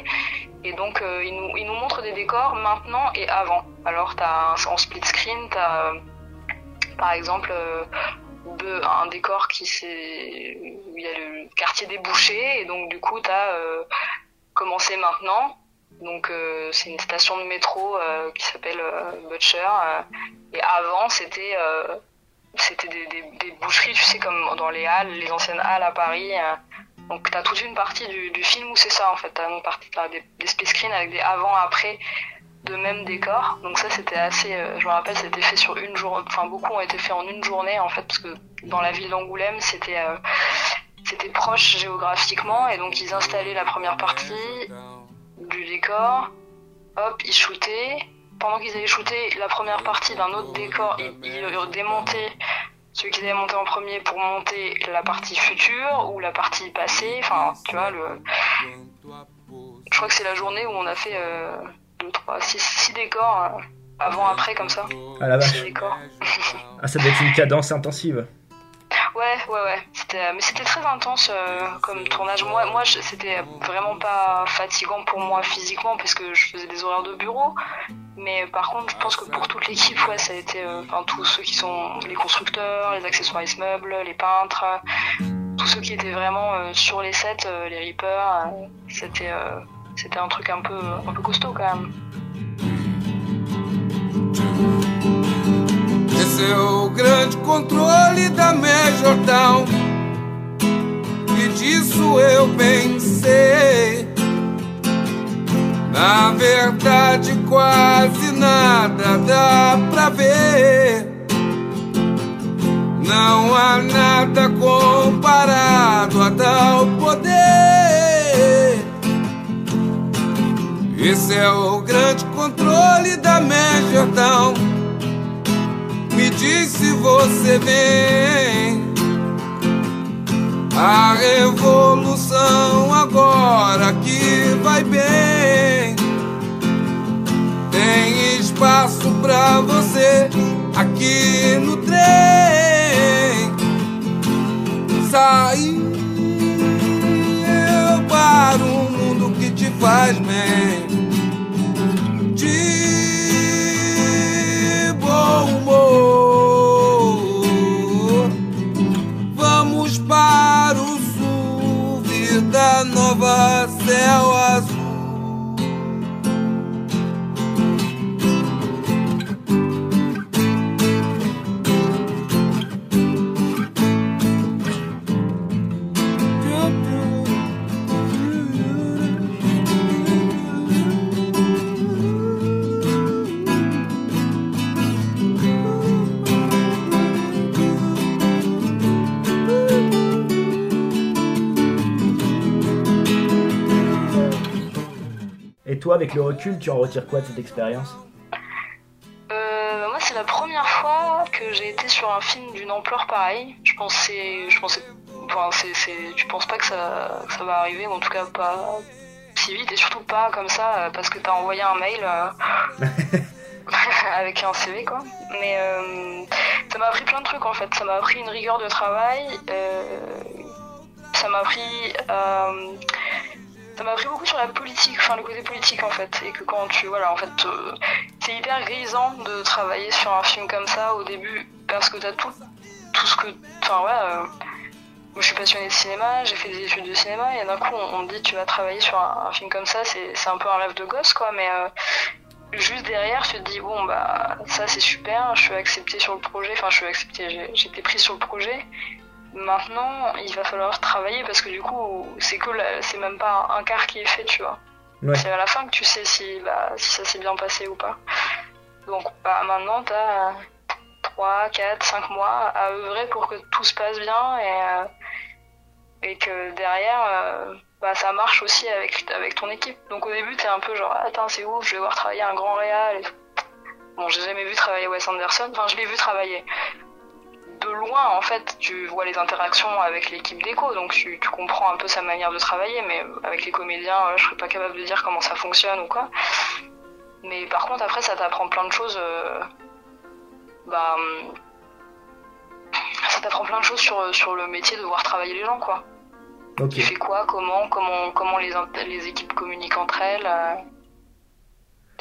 Speaker 7: et donc euh, il nous, il nous montre des décors maintenant et avant. Alors t'as un- en split screen, t'as par exemple euh, un décor qui c'est où il y a le quartier des bouchers et donc du coup t'as euh, commencé maintenant. Donc euh, c'est une station de métro qui s'appelle Butcher. et avant c'était c'était des, boucheries, tu sais, comme dans les halles, les anciennes halles à Paris. donc t'as toute une partie du, film où c'est ça en fait. T'as une partie, t'as des, des split screens avec des avant-après de même décor. Donc ça c'était assez, euh, je me rappelle, c'était fait sur une journée. Enfin beaucoup ont été faits en une journée en fait parce que dans la ville d'Angoulême c'était euh, c'était proche géographiquement et donc ils installaient la première partie du décor. Hop, ils shootaient. Pendant qu'ils avaient shooté la première partie d'un autre décor, ils, ils démontaient celui qu'ils avaient monté en premier pour monter la partie future ou la partie passée. Enfin, tu vois, le... je crois que c'est la journée où on a fait 2, 3, 6, décors euh, avant-après comme ça.
Speaker 8: Ah la vache.
Speaker 7: Décors.
Speaker 8: Ah, ça doit être une cadence intensive.
Speaker 7: Ouais, ouais, ouais. C'était, mais c'était très intense euh, comme tournage. Moi, moi, c'était vraiment pas fatigant pour moi physiquement parce que je faisais des horaires de bureau. Mais par contre, je pense que pour toute l'équipe, ouais, ça a été, euh, enfin, tous ceux qui sont les constructeurs, les accessoiristes meubles, les peintres, tous ceux qui étaient vraiment euh, sur les sets, les rippers, c'était, c'était un truc un peu, un peu costaud quand même.
Speaker 13: Esse é o grande controle da Town. E disso eu pensei. Na verdade, quase nada dá pra ver. Não há nada comparado a tal poder. Esse é o grande controle da Jordão. Me diz se você vem. A revolução agora que vai bem. Tem espaço pra você aqui no trem. Saiu para um mundo que te faz bem. salva céu azul.
Speaker 8: Toi, avec le recul, tu en retires quoi de cette expérience
Speaker 7: Euh, moi, c'est la première fois que j'ai été sur un film d'une ampleur pareille. Je pensais, je pensais, enfin, c'est, c'est, tu penses pas que ça, que ça va arriver, en tout cas pas si vite, et surtout pas comme ça, euh, parce que t'as envoyé un mail euh, avec un CV, quoi. Mais euh, ça m'a appris plein de trucs en fait. Ça m'a appris une rigueur de travail. euh, ça m'a appris. euh, ça m'a appris beaucoup sur la politique, enfin le côté politique en fait, et que quand tu voilà en fait c'est hyper grisant de travailler sur un film comme ça au début parce que t'as tout tout ce que enfin ouais euh, moi je suis passionnée de cinéma, j'ai fait des études de cinéma et d'un coup on, me dit tu vas travailler sur un, film comme ça, c'est un peu un rêve de gosse quoi, mais euh, juste derrière tu te dis bon bah ça c'est super, je suis acceptée sur le projet, enfin je suis acceptée, j'ai été prise sur le projet. Maintenant, il va falloir travailler parce que du coup, c'est que c'est même pas un quart qui est fait, tu vois.
Speaker 8: Ouais.
Speaker 7: C'est à la fin que tu sais si, bah, si ça s'est bien passé ou pas. Donc bah, maintenant, t'as 3, 4, 5 mois à œuvrer pour que tout se passe bien et, euh, et que derrière, euh, bah, ça marche aussi avec, avec ton équipe. Donc au début, t'es un peu genre, attends, c'est ouf, je vais voir travailler un grand réal et tout. Bon, j'ai jamais vu travailler Wes Anderson, enfin, je l'ai vu travailler de loin, en fait, tu vois les interactions avec l'équipe d'écho, donc tu, tu comprends un peu sa manière de travailler, mais avec les comédiens, euh, je serais pas capable de dire comment ça fonctionne ou quoi. Mais par contre, après, ça t'apprend plein de choses. euh, bah, hum, ça t'apprend plein de choses sur, sur le métier de voir travailler les gens, quoi. Qui fait quoi, comment, comment, comment les, équipes communiquent entre elles. euh,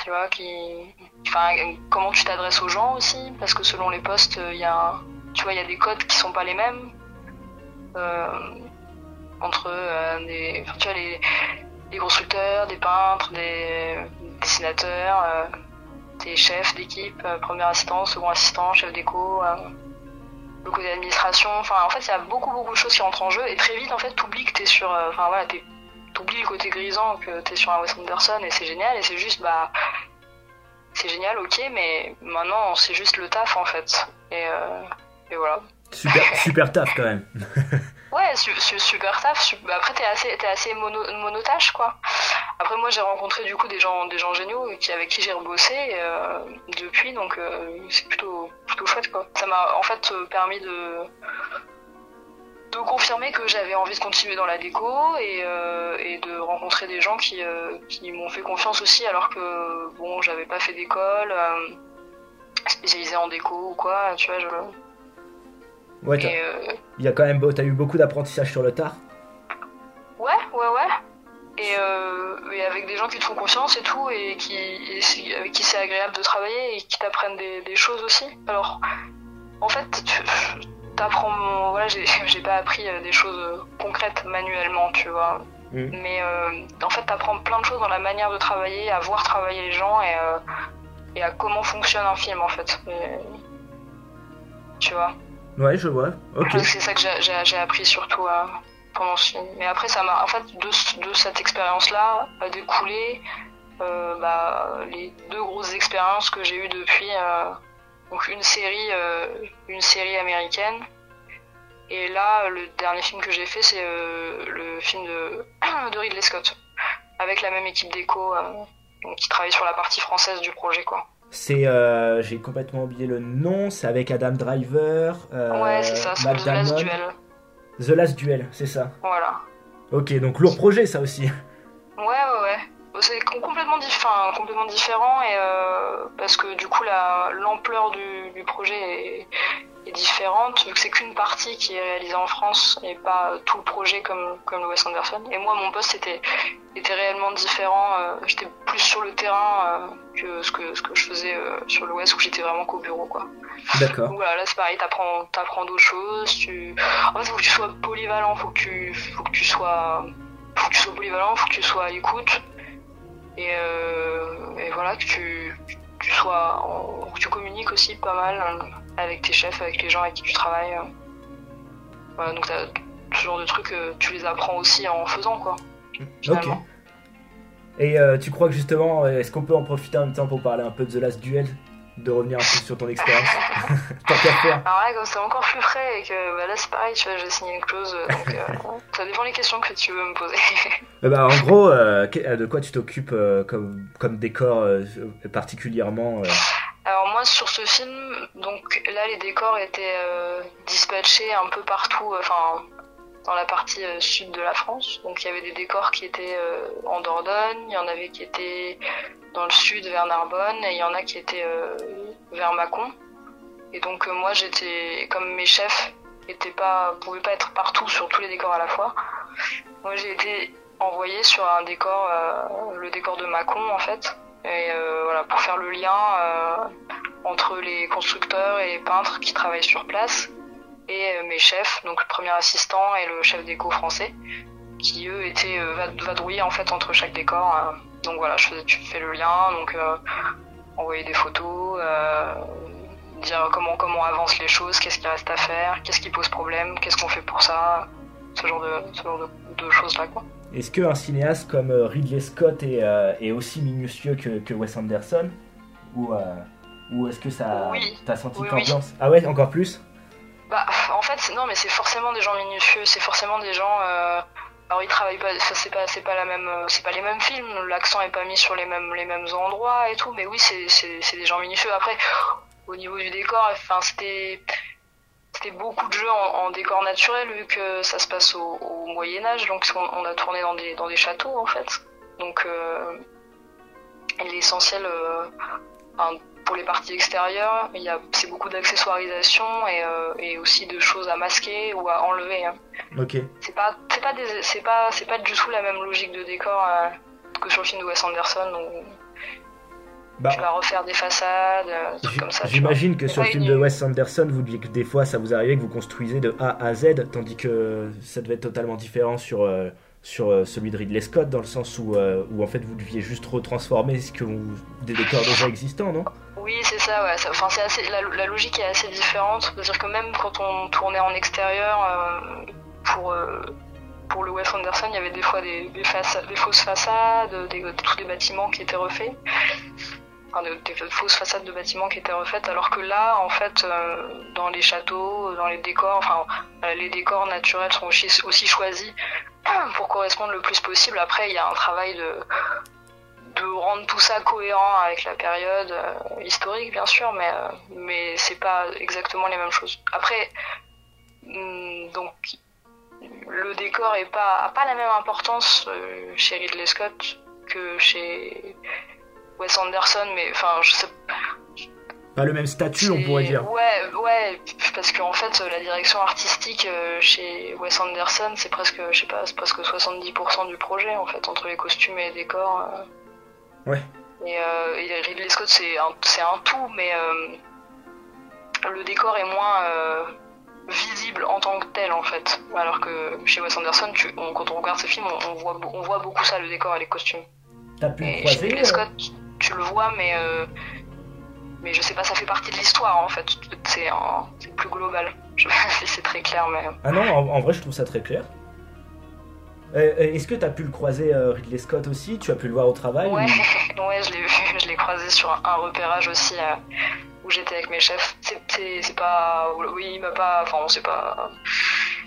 Speaker 7: tu vois, qui, enfin, comment tu t'adresses aux gens aussi, parce que selon les postes, il y a, un- tu vois, il y a des codes qui sont pas les mêmes euh, entre euh, des, tu vois, les, constructeurs, des peintres, des dessinateurs, euh, des chefs d'équipe, euh, premier assistant, second assistant, chef d'éco, le côté administration. Enfin, en fait, il y a beaucoup beaucoup de choses qui rentrent en jeu et très vite, en fait, t'oublies que t'es sur, enfin voilà, t'oublies le côté grisant que t'es sur un Wes Anderson et c'est génial et c'est juste bah c'est génial, ok, mais maintenant c'est juste le taf en fait. Et, et voilà.
Speaker 8: Super, super taf quand même.
Speaker 7: Ouais, su- su- super taf. su- bah, Après, t'es assez, t'es assez mono, monotache, quoi. Après, moi, j'ai rencontré du coup des gens, des gens géniaux qui, avec qui j'ai rebossé euh, depuis, donc euh, c'est plutôt, plutôt chouette, quoi. Ça m'a en fait euh, permis de de confirmer que j'avais envie de continuer dans la déco et, euh, et de rencontrer des gens qui, qui m'ont fait confiance aussi alors que bon j'avais pas fait d'école spécialisée en déco ou quoi tu vois je
Speaker 8: Ouais, t'as-
Speaker 7: et, euh,
Speaker 8: il y a quand même, beau- t'as eu beaucoup d'apprentissage sur le tard.
Speaker 7: Ouais, ouais, ouais. Et, euh, et avec des gens qui te font confiance et tout, et qui, et c'est- avec qui c'est agréable de travailler et qui t'apprennent des, des choses aussi. Alors, en fait, tu t'apprends. Voilà, j'ai j'ai pas appris euh, des choses concrètes manuellement, tu vois.
Speaker 8: Mhm.
Speaker 7: Mais euh, en fait, t'apprends plein de choses dans la manière de travailler, à voir travailler les gens et, euh, et à comment fonctionne un film, en fait. Et- tu vois.
Speaker 8: Ouais, je vois.
Speaker 7: C'est ça que j'ai- appris surtout à. pendant ce film. Mais après, ça m'a, en fait, de, cette expérience-là a découlé euh, bah, les deux grosses expériences que j'ai eues depuis. euh, donc une série, euh, une série américaine. Et là, le dernier film que j'ai fait, c'est euh, le film de, de Ridley Scott, avec la même équipe d'écho euh, qui travaille sur la partie française du projet, quoi.
Speaker 8: C'est, euh, j'ai complètement oublié le nom, c'est avec Adam Driver, euh,
Speaker 7: ouais, c'est ça, c'est The Last. Duel.
Speaker 8: The Last Duel, c'est ça.
Speaker 7: Voilà.
Speaker 8: Ok, donc lourd projet ça aussi.
Speaker 7: Ouais, ouais, ouais. C'est com- complètement, dif- enfin, complètement différent et euh, parce que du coup la l'ampleur du, du projet est, est différente vu que c'est qu'une partie qui est réalisée en France et pas tout le projet comme comme le Wes Anderson. Et moi mon poste était était réellement différent. euh, j'étais plus sur le terrain euh, que ce que ce que je faisais sur le West où j'étais vraiment qu'au bureau quoi.
Speaker 8: D'accord.
Speaker 7: Voilà, là c'est pareil, t'apprends, t'apprends d'autres choses. Tu... En fait, faut que tu sois polyvalent, faut que tu, faut que tu sois, faut que tu sois polyvalent, faut que tu sois à l'écoute. Et, euh... et voilà, que tu, tu sois, en- que tu communiques aussi pas mal euh, avec tes chefs, avec les gens avec qui tu travailles. euh. Voilà, donc ce genre de trucs, euh, tu les apprends aussi en faisant quoi.
Speaker 8: Ok.
Speaker 7: Finalement.
Speaker 8: Et euh, tu crois que justement, est-ce qu'on peut en profiter en même temps pour parler un peu de The Last Duel? De revenir un peu sur ton expérience Tant qu'à faire.
Speaker 7: Alors là, comme c'est encore plus frais et que bah là c'est pareil, tu vois, j'ai signé une clause, euh, donc euh, ça dépend les questions que tu veux me poser.
Speaker 8: Bah, en gros, euh, de quoi tu t'occupes euh, comme, comme décor particulièrement
Speaker 7: Alors moi sur ce film, donc là les décors étaient dispatchés un peu partout, enfin dans la partie sud de la France. Donc il y avait des décors qui étaient en Dordogne, il y en avait qui étaient dans le sud vers Narbonne et il y en a qui étaient euh, vers Mâcon. Et donc euh, moi j'étais comme mes chefs étaient pas pouvaient pas être partout sur tous les décors à la fois. Moi j'ai été envoyée sur un décor, euh, le décor de Mâcon en fait. Et voilà, pour faire le lien entre les constructeurs et les peintres qui travaillent sur place et mes chefs, donc le premier assistant et le chef déco français, qui eux étaient vad- vadrouillés en fait entre chaque décor. Donc voilà, je tu fais le lien, donc euh, envoyer des photos, euh, dire comment comment avancent les choses, qu'est-ce qui reste à faire, qu'est-ce qui pose problème, qu'est-ce qu'on fait pour ça, ce genre de ce genre de, de choses là quoi.
Speaker 8: Est-ce qu'un cinéaste comme euh, Ridley Scott est, euh, est aussi minutieux que, que Wes Anderson? Ou, euh, ou est-ce que ça
Speaker 7: Oui.
Speaker 8: t'as senti
Speaker 7: Oui,
Speaker 8: qu'ambiance Ah ouais, encore plus?
Speaker 7: Bah, en fait, non, mais c'est forcément des gens minutieux, c'est forcément des gens. euh, alors ils travaillent pas, ça, c'est pas, euh, c'est pas les mêmes films. L'accent est pas mis sur les mêmes, les mêmes endroits et tout. Mais oui, c'est, c'est, des gens minutieux. Après, au niveau du décor, enfin, c'était, c'était beaucoup de jeux en, décor naturel vu que ça se passe au, Moyen Âge. Donc on, a tourné dans des, dans des châteaux en fait. Donc euh, l'essentiel. euh, pour les parties extérieures, il y a c'est beaucoup d'accessoirisation et, euh, et aussi de choses à masquer ou à enlever. hein.
Speaker 8: Ok.
Speaker 7: C'est pas c'est pas des- c'est pas c'est pas du tout la même logique de décor euh, que sur le film de Wes Anderson où
Speaker 8: Bah,
Speaker 7: tu vas refaire des façades, euh, des trucs comme ça.
Speaker 8: J'imagine que sur le film
Speaker 7: une-
Speaker 8: de Wes Anderson, vous que des fois ça vous arrivait que vous construisez de A à Z, tandis que ça devait être totalement différent sur, euh, sur celui de Ridley Scott, dans le sens où, euh, où en fait vous deviez juste retransformer ce que vous- des décors déjà existants, non?
Speaker 7: Oui, c'est ça, ouais. Ça- c'est assez, la, logique est assez différente. C'est-à-dire que même quand on tournait en extérieur, euh, pour, euh, pour le Wes Anderson, il y avait des fois des, des, fausses façades, des, tous des bâtiments qui étaient refaits. Enfin, des, fausses façades de bâtiments qui étaient refaites, alors que là, en fait, euh, dans les châteaux, dans les décors, enfin, les décors naturels sont aussi, aussi choisis pour correspondre le plus possible. Après, il y a un travail de, de rendre tout ça cohérent avec la période euh, historique, bien sûr, mais, euh, mais c'est pas exactement les mêmes choses. Après, hum, donc, le décor est pas, pas la même importance euh, chez Ridley Scott que chez Wes Anderson, mais enfin, je sais
Speaker 8: Pas le même statut, on pourrait dire.
Speaker 7: Ouais, ouais, parce qu'en fait, la direction artistique euh, chez Wes Anderson, c'est presque, je sais pas, c'est presque 70% du projet, en fait, entre les costumes et les décors.
Speaker 8: Ouais.
Speaker 7: Et, euh, et Ridley Scott, c'est un, c'est un tout, mais euh, le décor est moins euh, visible en tant que tel, en fait. Alors que chez Wes Anderson, tu, on- quand on regarde ce film, on, on voit, on voit beaucoup ça, le décor et les costumes.
Speaker 8: T'as pu
Speaker 7: Et chez Ridley
Speaker 8: euh,
Speaker 7: Scott, tu le vois, mais, mais je sais pas, ça fait partie de l'histoire en fait. C'est plus global. Je sais pas si c'est très clair, mais.
Speaker 8: Ah non, en, en vrai, je trouve ça très clair. Euh, euh, Est-ce que tu as pu le croiser euh, Ridley Scott aussi? Tu as pu le voir au travail
Speaker 7: Ouais,
Speaker 8: ou-
Speaker 7: ouais, je l'ai vu, je l'ai croisé sur un, un repérage aussi euh, où j'étais avec mes chefs. C'est- pas, oui, il m'a pas, enfin, on sait pas.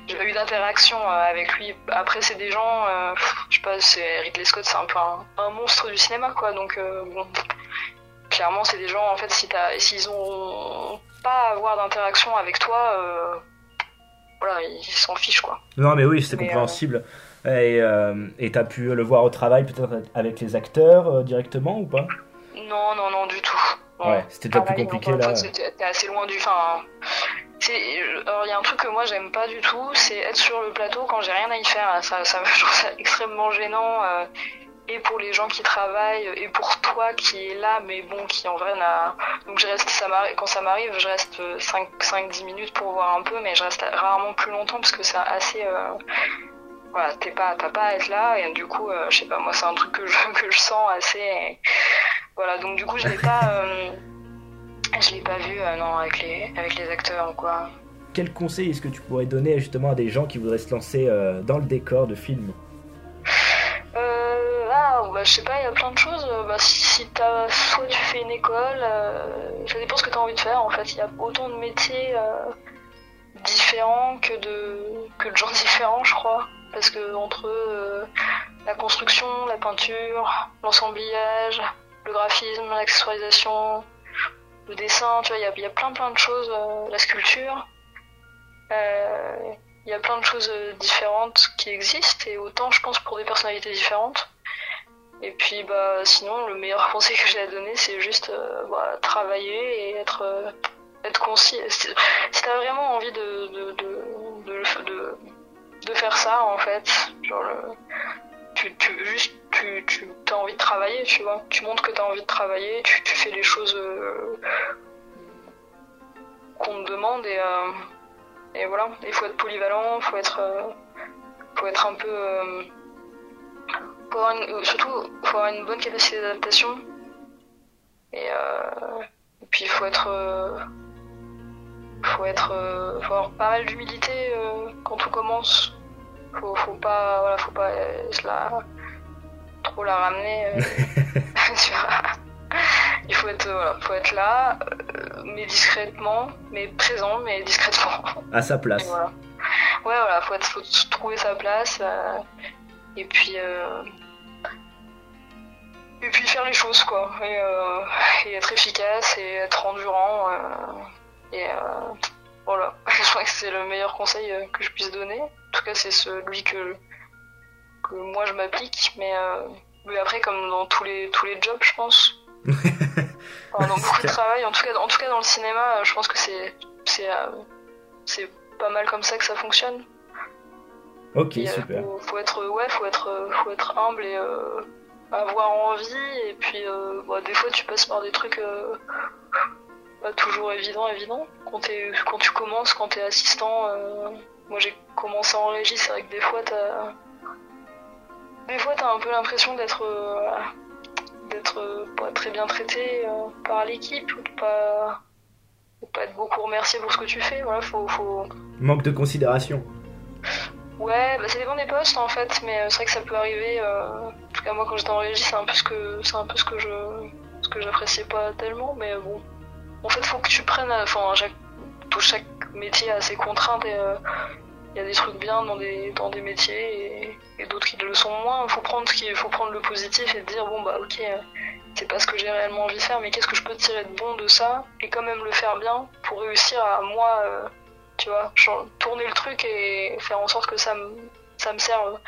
Speaker 7: J'ai pas eu d'interaction euh, avec lui. Après, c'est des gens, euh, je sais pas, c'est Ridley Scott, c'est un peu un, un monstre du cinéma, quoi. Donc, euh, bon, clairement, c'est des gens, en fait, si t'as- s'ils ont pas à avoir d'interaction avec toi, euh, voilà, ils s'en fichent, quoi.
Speaker 8: Non, mais oui, c'est compréhensible. Et euh, et t'as pu le voir au travail, peut-être avec les acteurs euh, directement ou pas?
Speaker 7: Non, non, non, du tout.
Speaker 8: Ouais, c'était déjà plus compliqué là.
Speaker 7: T'es assez loin du. Enfin, il y a un truc que moi j'aime pas du tout, c'est être sur le plateau quand j'ai rien à y faire. Ça, ça, je trouve ça extrêmement gênant. euh, et pour les gens qui travaillent, et pour toi qui est là, mais bon, qui en vrai n'a. Donc, je reste. Ça quand ça m'arrive, je reste 5-10 minutes pour voir un peu, mais je reste rarement plus longtemps parce que c'est assez. euh, Voilà, t'es pas, t'as pas à être là, et du coup, euh, je sais pas, moi, c'est un truc que je, que je sens assez. et voilà, donc du coup, je l'ai pas. euh, je l'ai pas vu, euh, non, avec les, avec les acteurs ou quoi.
Speaker 8: Quel conseil est-ce que tu pourrais donner justement à des gens qui voudraient se lancer euh, dans le décor de film
Speaker 7: Euh, ah, bah, je sais pas, il y a plein de choses. Bah, si, si t'as, soit tu fais une école, ça dépend ce que t'as envie de faire. En fait, il y a autant de métiers différents que de, que de gens différents, je crois. Parce que entre euh, la construction, la peinture, l'ensemblage, le graphisme, l'accessoirisation, le dessin, tu vois, il y a, plein plein de choses, euh, la sculpture. Euh, il y a plein de choses différentes qui existent et autant je pense pour des personnalités différentes. Et puis bah sinon le meilleur conseil que j'ai à donner c'est juste bah, travailler et être être concis. Si t'as vraiment envie de de, de, de, de- de faire ça en fait, genre le, tu, tu juste tu, tu as envie de travailler, tu vois. Tu montres que tu as envie de travailler, tu, tu fais les choses euh, qu'on te demande et, euh, et voilà. Il faut être polyvalent, faut être, euh, faut être un peu. euh, une- surtout, faut avoir une bonne capacité d'adaptation. Et, et puis, il faut être. Faut être. euh, faut avoir pas mal d'humilité euh, quand on commence. Faut, faut pas. Voilà, faut pas euh, se la, trop la ramener. euh. Il faut être, voilà, faut être là, mais discrètement, mais présent, mais discrètement.
Speaker 8: À sa place.
Speaker 7: voilà. Ouais, voilà, faut, être, faut trouver sa place. et puis. et puis faire les choses, quoi. Et, euh, et être efficace et être endurant. euh, et euh, voilà. Je crois que c'est le meilleur conseil euh, que je puisse donner. En tout cas, c'est celui que, que moi je m'applique. Mais, euh, mais après, comme dans tous les, tous les jobs, je pense. Enfin, dans beaucoup de travail, en tout cas, en tout cas dans le cinéma, je pense que c'est pas mal comme ça que ça fonctionne.
Speaker 8: Ok,
Speaker 7: Et,
Speaker 8: super.
Speaker 7: Faut, faut être ouais, faut être faut être humble et euh, avoir envie. Et puis euh, bah, des fois tu passes par des trucs euh, pas toujours évidents, évidents. Quand t'es quand tu commences, quand t'es assistant, euh, moi j'ai commencé en régie, c'est vrai que des fois t'as des fois t'as un peu l'impression d'être euh, d'être euh, pas très bien traité par l'équipe ou de pas de pas être beaucoup remercié pour ce que tu fais. Voilà, faut faut
Speaker 8: Manque de considération.
Speaker 7: Ouais, bah ça dépend des postes en fait, mais c'est vrai que ça peut arriver. en tout cas moi quand j'étais en régie, c'est un peu ce que c'est un peu ce que je ce que j'appréciais pas tellement, mais bon. En fait, faut que tu prennes, enfin chaque tout chaque métier a ses contraintes et euh, il y a des trucs bien dans des dans des métiers et, d'autres qui le sont moins. Faut prendre ce faut prendre le positif et dire bon bah ok. euh, c'est pas ce que j'ai réellement envie de faire, mais qu'est-ce que je peux tirer de bon de ça et quand même le faire bien pour réussir à moi euh, tu vois, tourner le truc et faire en sorte que ça me, ça me serve.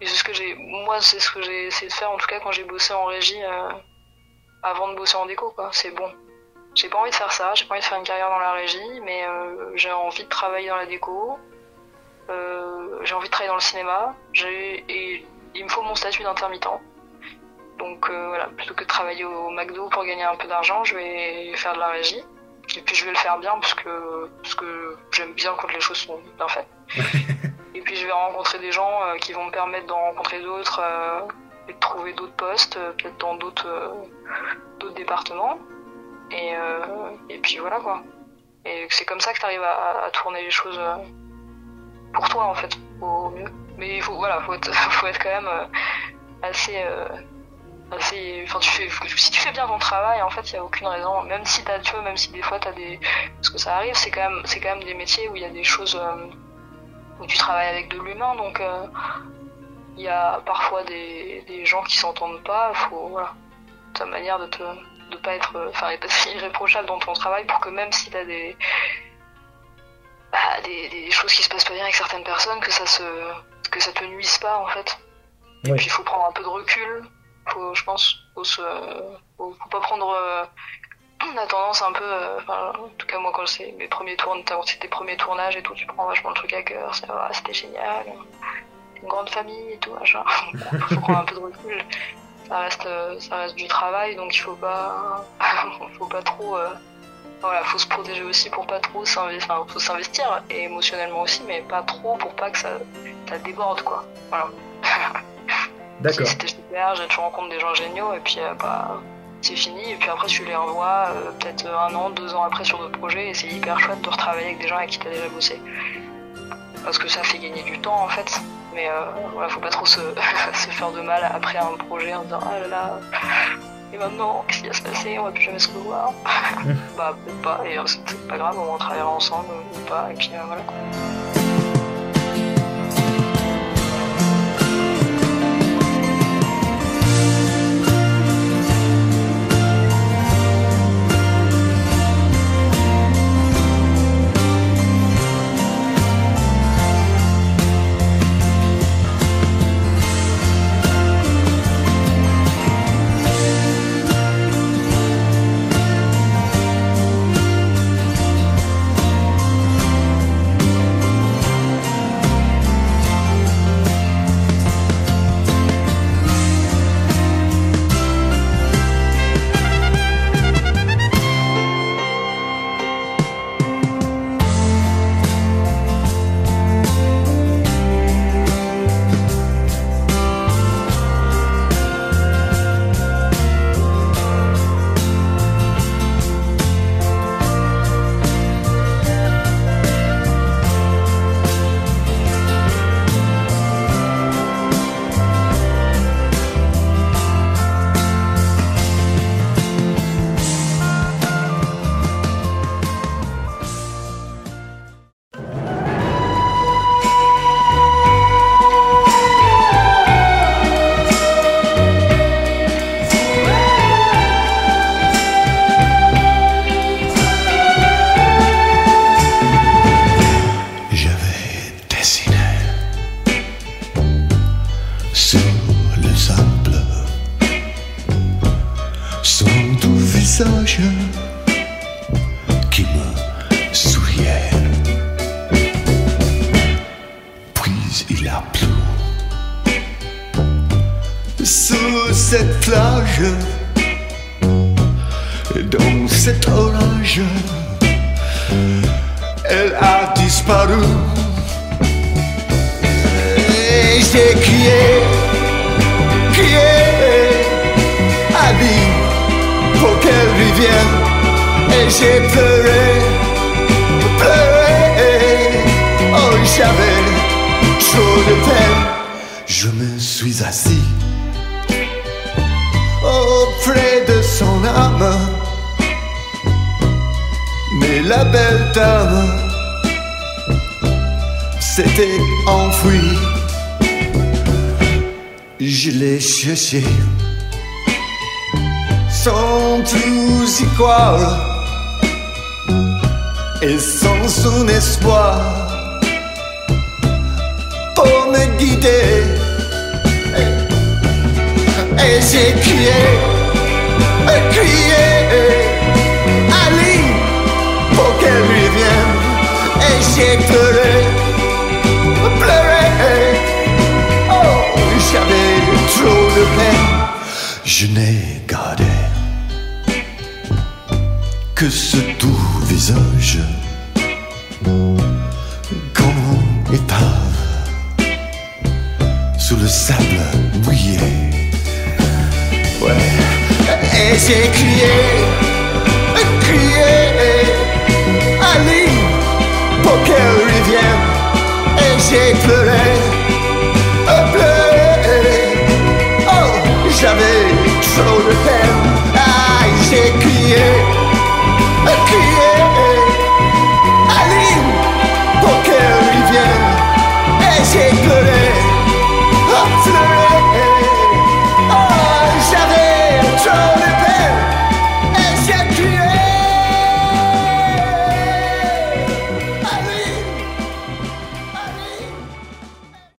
Speaker 7: Et c'est ce que j'ai, moi, c'est ce que j'ai essayé de faire, en tout cas, quand j'ai bossé en régie, avant de bosser en déco, quoi. C'est bon. J'ai pas envie de faire ça, j'ai pas envie de faire une carrière dans la régie, mais euh, j'ai envie de travailler dans la déco, euh, j'ai envie de travailler dans le cinéma, et il me faut mon statut d'intermittent. Donc euh, voilà, plutôt que de travailler au McDo pour gagner un peu d'argent, je vais faire de la régie. Et puis je vais le faire bien parce que, parce que j'aime bien quand les choses sont bien faites. et puis je vais rencontrer des gens qui vont me permettre d'en rencontrer d'autres et de trouver d'autres postes, peut-être dans d'autres d'autres départements. Et, euh, et puis voilà quoi. Et c'est comme ça que tu arrives à, tourner les choses euh, pour toi en fait, au mieux. mais il faut, voilà, faut être, quand même euh, assez, assez, enfin, tu si tu fais bien ton travail, en fait, il y a aucune raison, même si t'as, tu vois, même si des fois t'as des, parce que ça arrive, c'est quand même, quand même des métiers où il y a des choses, où tu travailles avec de l'humain, donc il y a parfois des, des gens qui s'entendent pas, faut, voilà, ta manière de te, de pas être, euh, enfin, irréprochable dans ton travail pour que même si t'as des, bah, des, des choses qui se passent pas bien avec certaines personnes, que ça se, que ça te nuise pas en fait. Et puis il faut prendre un peu de recul. Faut, je pense, faut se, faut, faut pas prendre. euh, on a tendance un peu, euh, enfin, en tout cas moi quand c'est mes premiers tournages, tes premiers tournages et tout, tu prends vachement le truc à cœur. Ah, c'était génial, une grande famille et tout machin. Faut prendre un peu de recul. Ça reste, euh, ça reste du travail, donc il faut pas, faut pas trop. euh, voilà, faut se protéger aussi pour pas trop s'investir, enfin, faut s'investir et émotionnellement aussi, mais pas trop pour pas que ça, ça déborde quoi. Voilà.
Speaker 8: D'accord.
Speaker 7: C'était super, j'ai tu rencontres des gens géniaux et puis euh, bah c'est fini et puis après tu les revois euh, peut-être un an, deux ans après sur d'autres projets et c'est hyper chouette de retravailler avec des gens avec qui t'as déjà bossé. Parce que ça fait gagner du temps en fait. Mais euh, voilà, faut pas trop se, se faire de mal après un projet en disant ah là là et maintenant qu'est-ce qui va se passer, on va plus jamais se revoir. bah peut-être pas et euh, c'est c'est pas grave, on travaillera ensemble ou pas et puis euh, voilà quoi.
Speaker 14: Me suis assis auprès de son âme. Mais la belle dame s'était enfuie. Je l'ai cherché sans plus y croire et sans son espoir pour me guider. Et, j'ai crié, crié, Ali pour qu'elle revienne. Et j'ai pleuré, pleuré. Oh, j'avais trop de peine. Je n'ai gardé que ce doux visage comme épave sous le sable mouillé. Ouais. Et j'ai crié, crié, Ali, pour qu'elle revienne. Et j'ai pleuré, pleuré. Oh, j'avais trop de peine. Ah, j'ai crié, crié, Ali, pour qu'elle revienne. Et j'ai pleuré, pleuré. control